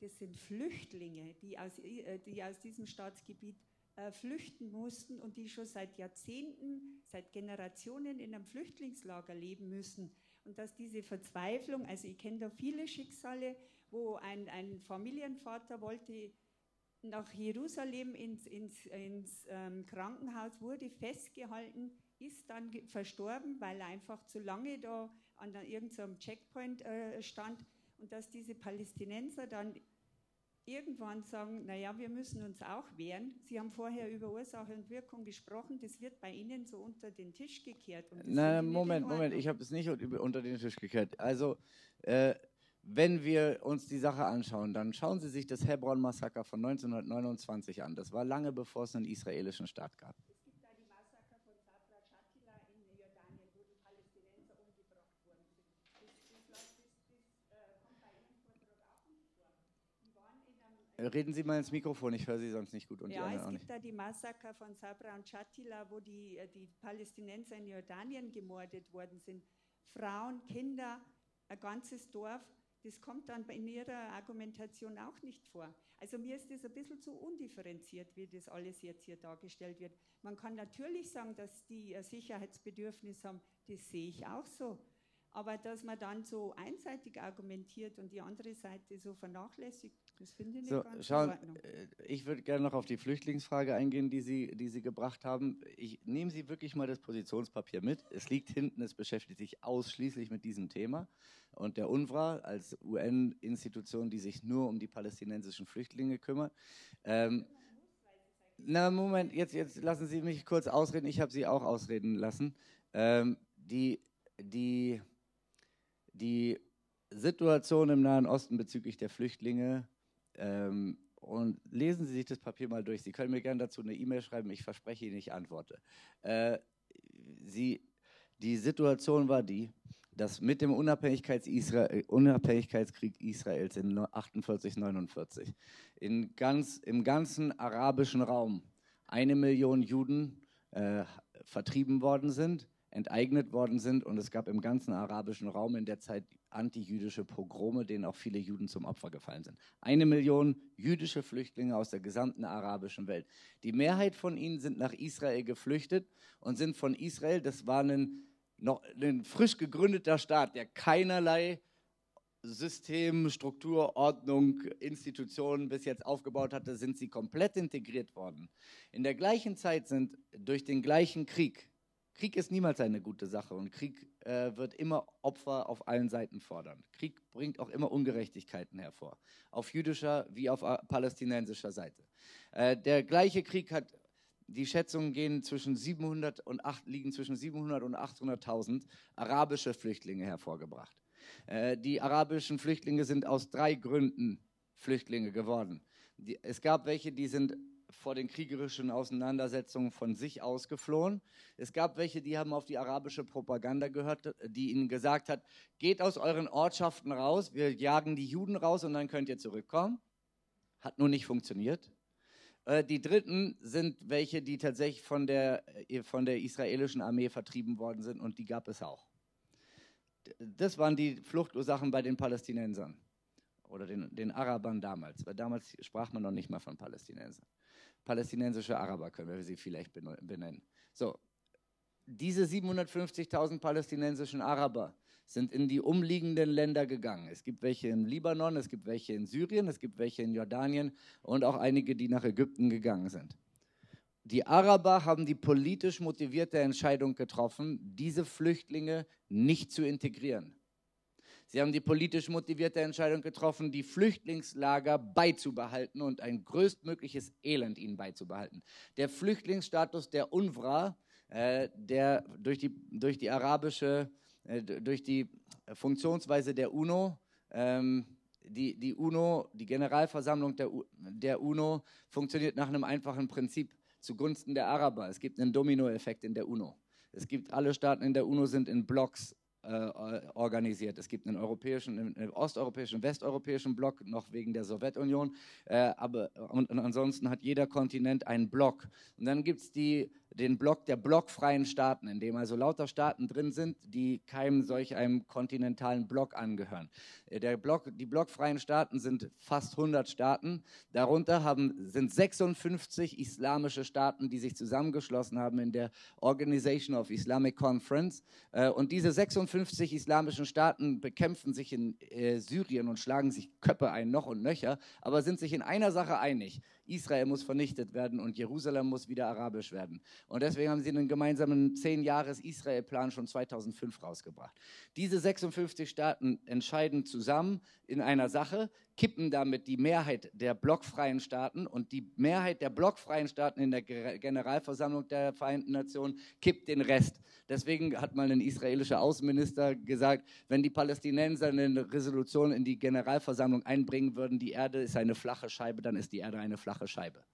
Das sind Flüchtlinge, die aus, äh, die aus diesem Staatsgebiet äh, flüchten mussten und die schon seit Jahrzehnten, seit Generationen in einem Flüchtlingslager leben müssen. Und dass diese Verzweiflung, also ich kenne da viele Schicksale, wo ein, ein Familienvater wollte nach Jerusalem ins, ins, ins ähm, Krankenhaus, wurde festgehalten, ist dann verstorben, weil er einfach zu lange da an irgendeinem Checkpoint äh, stand und dass diese Palästinenser dann irgendwann sagen, naja, wir müssen uns auch wehren. Sie haben vorher über Ursache und Wirkung gesprochen, das wird bei Ihnen so unter den Tisch gekehrt. Nicht Moment, Moment, ich habe es nicht un- unter den Tisch gekehrt. Also, äh, wenn wir uns die Sache anschauen, dann schauen Sie sich das Hebron-Massaker von 1929 an. Das war lange bevor es einen israelischen Staat gab. Es gibt da die Massaker von Sabra Shatila in Jordanien, wo die Palästinenser umgebracht worden sind. Das, das, das, das, das äh, Äh, Reden Sie mal ins Mikrofon, ich höre Sie sonst nicht gut und ja, es gibt nicht. da die Massaker von Sabra und Shatila, wo die, äh, die Palästinenser in Jordanien gemordet worden sind. Frauen, Kinder, ein ganzes Dorf. Das kommt dann in Ihrer Argumentation auch nicht vor. Also mir ist das ein bisschen zu undifferenziert, wie das alles jetzt hier dargestellt wird. Man kann natürlich sagen, dass die ein Sicherheitsbedürfnis haben, das sehe ich auch so. Aber dass man dann so einseitig argumentiert und die andere Seite so vernachlässigt, das finde ich So, schauen, äh, ich würde gerne noch auf die Flüchtlingsfrage eingehen, die Sie, die Sie gebracht haben. Ich nehme Sie wirklich mal das Positionspapier mit. Es liegt hinten, es beschäftigt sich ausschließlich mit diesem Thema. Und der UNRWA als UN-Institution, die sich nur um die palästinensischen Flüchtlinge kümmert. Ähm, na, Moment, jetzt, jetzt lassen Sie mich kurz ausreden. Ich habe Sie auch ausreden lassen. Ähm, die, die, die Situation im Nahen Osten bezüglich der Flüchtlinge ähm, und lesen Sie sich das Papier mal durch. Sie können mir gerne dazu eine E-Mail schreiben. Ich verspreche Ihnen, ich antworte. Äh, Sie, die Situation war die, dass mit dem Unabhängigkeits Isra Unabhängigkeitskrieg Israels in 48, 49 in ganz, im ganzen arabischen Raum eine Million Juden äh, vertrieben worden sind, enteignet worden sind und es gab im ganzen arabischen Raum in der Zeit antijüdische Pogrome, denen auch viele Juden zum Opfer gefallen sind. Eine Million jüdische Flüchtlinge aus der gesamten arabischen Welt. Die Mehrheit von ihnen sind nach Israel geflüchtet und sind von Israel, das war ein, noch, ein frisch gegründeter Staat, der keinerlei System, Struktur, Ordnung, Institutionen bis jetzt aufgebaut hatte, sind sie komplett integriert worden. In der gleichen Zeit sind durch den gleichen Krieg, Krieg ist niemals eine gute Sache und Krieg äh, wird immer Opfer auf allen Seiten fordern. Krieg bringt auch immer Ungerechtigkeiten hervor, auf jüdischer wie auf äh, palästinensischer Seite. Äh, der gleiche Krieg hat, die Schätzungen gehen zwischen 700 und 8, liegen zwischen 700 und 800.000 arabische Flüchtlinge hervorgebracht. Äh, die arabischen Flüchtlinge sind aus drei Gründen Flüchtlinge geworden. Die, es gab welche, die sind vor den kriegerischen Auseinandersetzungen von sich aus geflohen. Es gab welche, die haben auf die arabische Propaganda gehört, die ihnen gesagt hat, geht aus euren Ortschaften raus, wir jagen die Juden raus und dann könnt ihr zurückkommen. Hat nur nicht funktioniert. Äh, Die dritten sind welche, die tatsächlich von der, äh, von der israelischen Armee vertrieben worden sind und die gab es auch. Das waren die Fluchtursachen bei den Palästinensern oder den, den Arabern damals, weil damals sprach man noch nicht mal von Palästinensern. Palästinensische Araber können wir sie vielleicht benennen. So, diese 750.000 palästinensischen Araber sind in die umliegenden Länder gegangen. Es gibt welche im Libanon, es gibt welche in Syrien, es gibt welche in Jordanien und auch einige, die nach Ägypten gegangen sind. Die Araber haben die politisch motivierte Entscheidung getroffen, diese Flüchtlinge nicht zu integrieren. Sie haben die politisch motivierte Entscheidung getroffen, die Flüchtlingslager beizubehalten und ein größtmögliches Elend ihnen beizubehalten. Der Flüchtlingsstatus der UNRWA, äh, der durch die, durch die arabische, äh, durch die Funktionsweise der UNO, ähm, die, die UNO, die Generalversammlung der, der UNO funktioniert nach einem einfachen Prinzip zugunsten der Araber. Es gibt einen Dominoeffekt in der UNO. Es gibt alle Staaten in der UNO sind in Blocks organisiert. Es gibt einen europäischen, einen osteuropäischen, westeuropäischen Block, noch wegen der Sowjetunion. Äh, aber und, und ansonsten hat jeder Kontinent einen Block. Und dann gibt es den Block der blockfreien Staaten, in dem also lauter Staaten drin sind, die keinem solch einem kontinentalen Block angehören. Äh, der Block, die blockfreien Staaten sind fast 100 Staaten. Darunter haben, sind 56 islamische Staaten, die sich zusammengeschlossen haben in der Organization of Islamic Conference. Äh, und diese 56 islamischen Staaten bekämpfen sich in äh, Syrien und schlagen sich Köpfe ein, noch und nöcher, aber sind sich in einer Sache einig. Israel muss vernichtet werden und Jerusalem muss wieder arabisch werden. Und deswegen haben sie einen gemeinsamen 10-Jahres-Israel-Plan schon 2005 rausgebracht. Diese 56 Staaten entscheiden zusammen in einer Sache, kippen damit die Mehrheit der blockfreien Staaten und die Mehrheit der blockfreien Staaten in der Generalversammlung der Vereinten Nationen kippt den Rest. Deswegen hat mal ein israelischer Außenminister gesagt, wenn die Palästinenser eine Resolution in die Generalversammlung einbringen würden, die Erde ist eine flache Scheibe, dann ist die Erde eine flache Scheibe.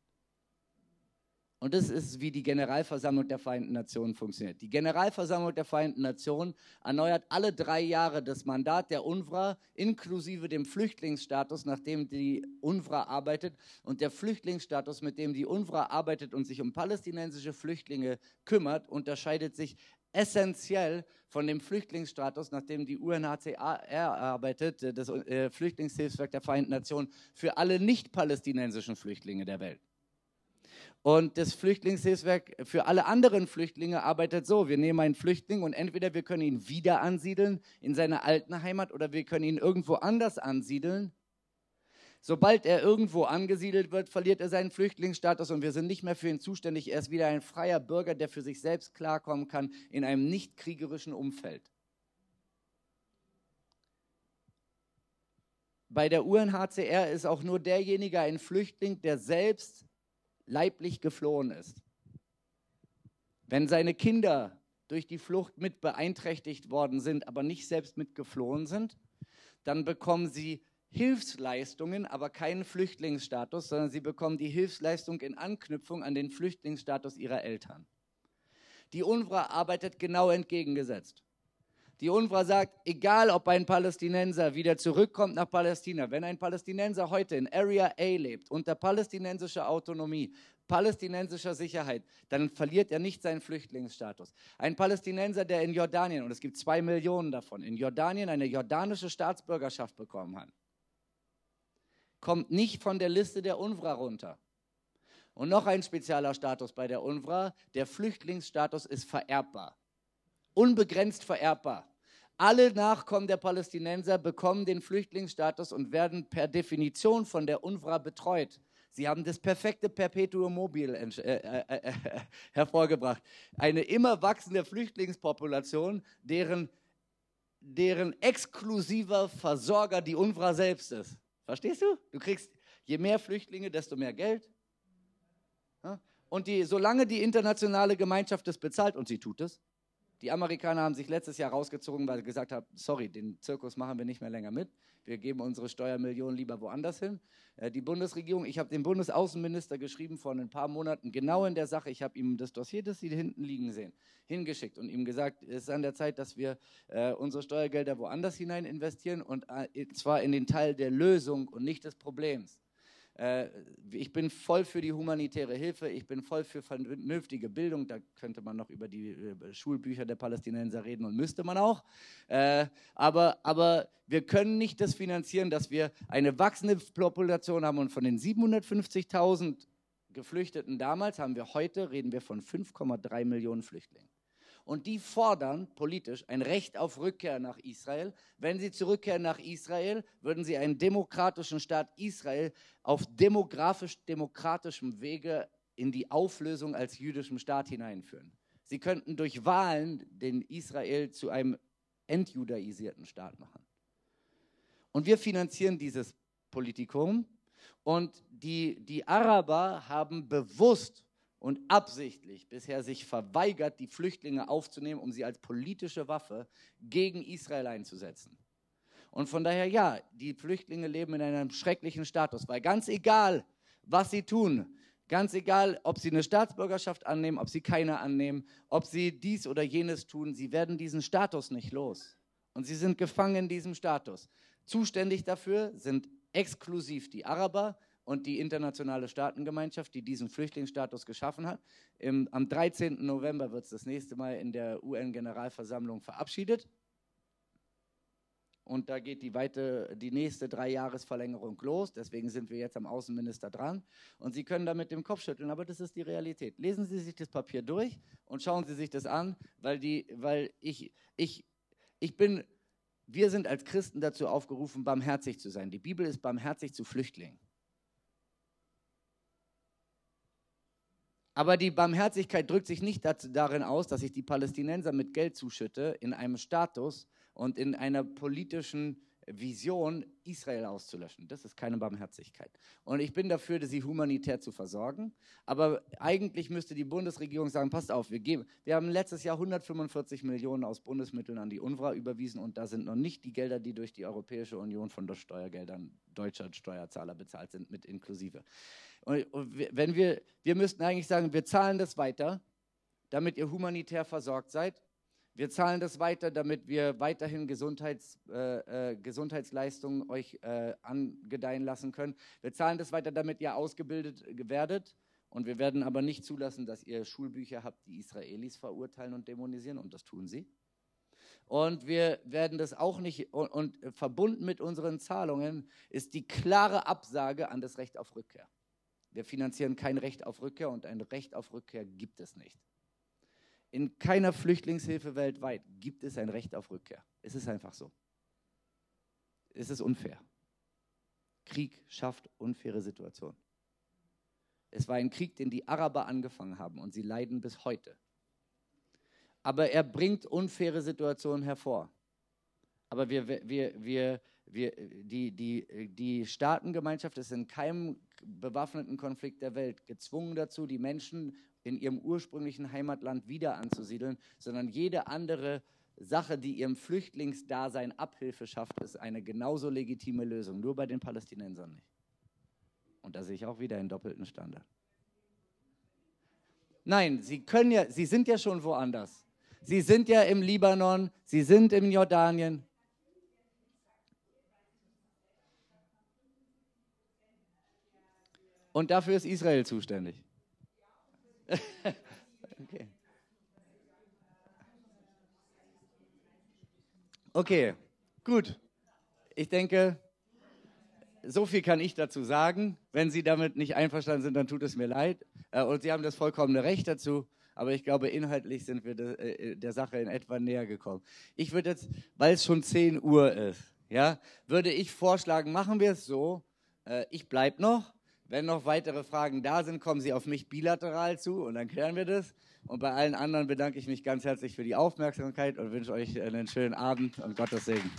Und das ist, wie die Generalversammlung der Vereinten Nationen funktioniert. Die Generalversammlung der Vereinten Nationen erneuert alle drei Jahre das Mandat der UNRWA inklusive dem Flüchtlingsstatus, nachdem die UNRWA arbeitet. Und der Flüchtlingsstatus, mit dem die UNRWA arbeitet und sich um palästinensische Flüchtlinge kümmert, unterscheidet sich essentiell von dem Flüchtlingsstatus, nachdem die UNHCR arbeitet, das äh, Flüchtlingshilfswerk der Vereinten Nationen, für alle nicht-palästinensischen Flüchtlinge der Welt. Und das Flüchtlingshilfswerk für alle anderen Flüchtlinge arbeitet so, wir nehmen einen Flüchtling und entweder wir können ihn wieder ansiedeln in seiner alten Heimat oder wir können ihn irgendwo anders ansiedeln. Sobald er irgendwo angesiedelt wird, verliert er seinen Flüchtlingsstatus und wir sind nicht mehr für ihn zuständig. Er ist wieder ein freier Bürger, der für sich selbst klarkommen kann in einem nicht kriegerischen Umfeld. Bei der UNHCR ist auch nur derjenige ein Flüchtling, der selbst leiblich geflohen ist. Wenn seine Kinder durch die Flucht mit beeinträchtigt worden sind, aber nicht selbst mit geflohen sind, dann bekommen sie Hilfsleistungen, aber keinen Flüchtlingsstatus, sondern sie bekommen die Hilfsleistung in Anknüpfung an den Flüchtlingsstatus ihrer Eltern. Die UNRWA arbeitet genau entgegengesetzt. Die UNRWA sagt, egal ob ein Palästinenser wieder zurückkommt nach Palästina, wenn ein Palästinenser heute in Area A lebt, unter palästinensischer Autonomie, palästinensischer Sicherheit, dann verliert er nicht seinen Flüchtlingsstatus. Ein Palästinenser, der in Jordanien, und es gibt zwei Millionen davon, in Jordanien eine jordanische Staatsbürgerschaft bekommen hat, kommt nicht von der Liste der UNRWA runter. Und noch ein spezieller Status bei der UNRWA, der Flüchtlingsstatus ist vererbbar unbegrenzt vererbbar. Alle Nachkommen der Palästinenser bekommen den Flüchtlingsstatus und werden per Definition von der UNRWA betreut. Sie haben das perfekte Perpetuum mobile äh, äh, äh, [LAUGHS] hervorgebracht. Eine immer wachsende Flüchtlingspopulation, deren, deren exklusiver Versorger die UNRWA selbst ist. Verstehst du? Du kriegst je mehr Flüchtlinge, desto mehr Geld. Und die, solange die internationale Gemeinschaft es bezahlt, und sie tut es, die Amerikaner haben sich letztes Jahr rausgezogen, weil sie gesagt haben, sorry, den Zirkus machen wir nicht mehr länger mit. Wir geben unsere Steuermillionen lieber woanders hin. Äh, die Bundesregierung, ich habe dem Bundesaußenminister geschrieben vor ein paar Monaten, genau in der Sache, ich habe ihm das Dossier, das Sie hinten liegen sehen, hingeschickt und ihm gesagt, es ist an der Zeit, dass wir äh, unsere Steuergelder woanders hinein investieren und äh, zwar in den Teil der Lösung und nicht des Problems. Äh, ich bin voll für die humanitäre Hilfe, ich bin voll für vernünftige Bildung. Da könnte man noch über die äh, Schulbücher der Palästinenser reden und müsste man auch. Äh, aber, aber wir können nicht das finanzieren, dass wir eine wachsende Population haben und von den 750.000 Geflüchteten damals haben wir heute, reden wir von 5,3 Millionen Flüchtlingen. Und die fordern politisch ein Recht auf Rückkehr nach Israel. Wenn sie zurückkehren nach Israel, würden sie einen demokratischen Staat Israel auf demografisch-demokratischem Wege in die Auflösung als jüdischem Staat hineinführen. Sie könnten durch Wahlen den Israel zu einem entjudaisierten Staat machen. Und wir finanzieren dieses Politikum. Und die, die Araber haben bewusst und absichtlich bisher sich verweigert, die Flüchtlinge aufzunehmen, um sie als politische Waffe gegen Israel einzusetzen. Und von daher, ja, die Flüchtlinge leben in einem schrecklichen Status, weil ganz egal, was sie tun, ganz egal, ob sie eine Staatsbürgerschaft annehmen, ob sie keine annehmen, ob sie dies oder jenes tun, sie werden diesen Status nicht los. Und sie sind gefangen in diesem Status. Zuständig dafür sind exklusiv die Araber, und die internationale Staatengemeinschaft, die diesen Flüchtlingsstatus geschaffen hat. Im, am 13. November wird es das nächste Mal in der UN-Generalversammlung verabschiedet. Und da geht die, weite, die nächste Dreijahresverlängerung los. Deswegen sind wir jetzt am Außenminister dran. Und Sie können da mit dem Kopf schütteln, aber das ist die Realität. Lesen Sie sich das Papier durch und schauen Sie sich das an, weil, die, weil ich, ich, ich bin, wir sind als Christen dazu aufgerufen, barmherzig zu sein. Die Bibel ist barmherzig zu Flüchtlingen. Aber die Barmherzigkeit drückt sich nicht darin aus, dass ich die Palästinenser mit Geld zuschütte, in einem Status und in einer politischen Vision, Israel auszulöschen. Das ist keine Barmherzigkeit. Und ich bin dafür, sie humanitär zu versorgen. Aber eigentlich müsste die Bundesregierung sagen, passt auf, wir, geben, wir haben letztes Jahr 145 Millionen aus Bundesmitteln an die UNRWA überwiesen und da sind noch nicht die Gelder, die durch die Europäische Union von den Steuergeldern deutscher Steuerzahler bezahlt sind, mit inklusive. Und, wenn wir, wir müssten eigentlich sagen, wir zahlen das weiter, damit ihr humanitär versorgt seid. Wir zahlen das weiter, damit wir weiterhin Gesundheits, äh, äh, Gesundheitsleistungen euch äh, angedeihen lassen können. Wir zahlen das weiter, damit ihr ausgebildet werdet. Und wir werden aber nicht zulassen, dass ihr Schulbücher habt, die Israelis verurteilen und dämonisieren. Und das tun sie. Und wir werden das auch nicht, und, und verbunden mit unseren Zahlungen ist die klare Absage an das Recht auf Rückkehr. Wir finanzieren kein Recht auf Rückkehr und ein Recht auf Rückkehr gibt es nicht. In keiner Flüchtlingshilfe weltweit gibt es ein Recht auf Rückkehr. Es ist einfach so. Es ist unfair. Krieg schafft unfaire Situationen. Es war ein Krieg, den die Araber angefangen haben und sie leiden bis heute. Aber er bringt unfaire Situationen hervor. Aber wir, wir, wir, wir, die, die, die Staatengemeinschaft ist in keinem bewaffneten Konflikt der Welt gezwungen dazu, die Menschen in ihrem ursprünglichen Heimatland wieder anzusiedeln, sondern jede andere Sache, die ihrem Flüchtlingsdasein Abhilfe schafft, ist eine genauso legitime Lösung, nur bei den Palästinensern nicht. Und da sehe ich auch wieder einen doppelten Standard. Nein, sie können ja, sie sind ja schon woanders. Sie sind ja im Libanon, sie sind im Jordanien, Und dafür ist Israel zuständig. [LAUGHS] okay. okay, gut. Ich denke, so viel kann ich dazu sagen. Wenn Sie damit nicht einverstanden sind, dann tut es mir leid. Äh, und Sie haben das vollkommene Recht dazu. Aber ich glaube, inhaltlich sind wir äh, der Sache in etwa näher gekommen. Ich würde jetzt, weil es schon 10 Uhr ist, ja, würde ich vorschlagen, machen wir es so. Äh, ich bleibe noch wenn noch weitere Fragen da sind, kommen Sie auf mich bilateral zu und dann klären wir das. Und bei allen anderen bedanke ich mich ganz herzlich für die Aufmerksamkeit und wünsche euch einen schönen Abend und Gottes Segen.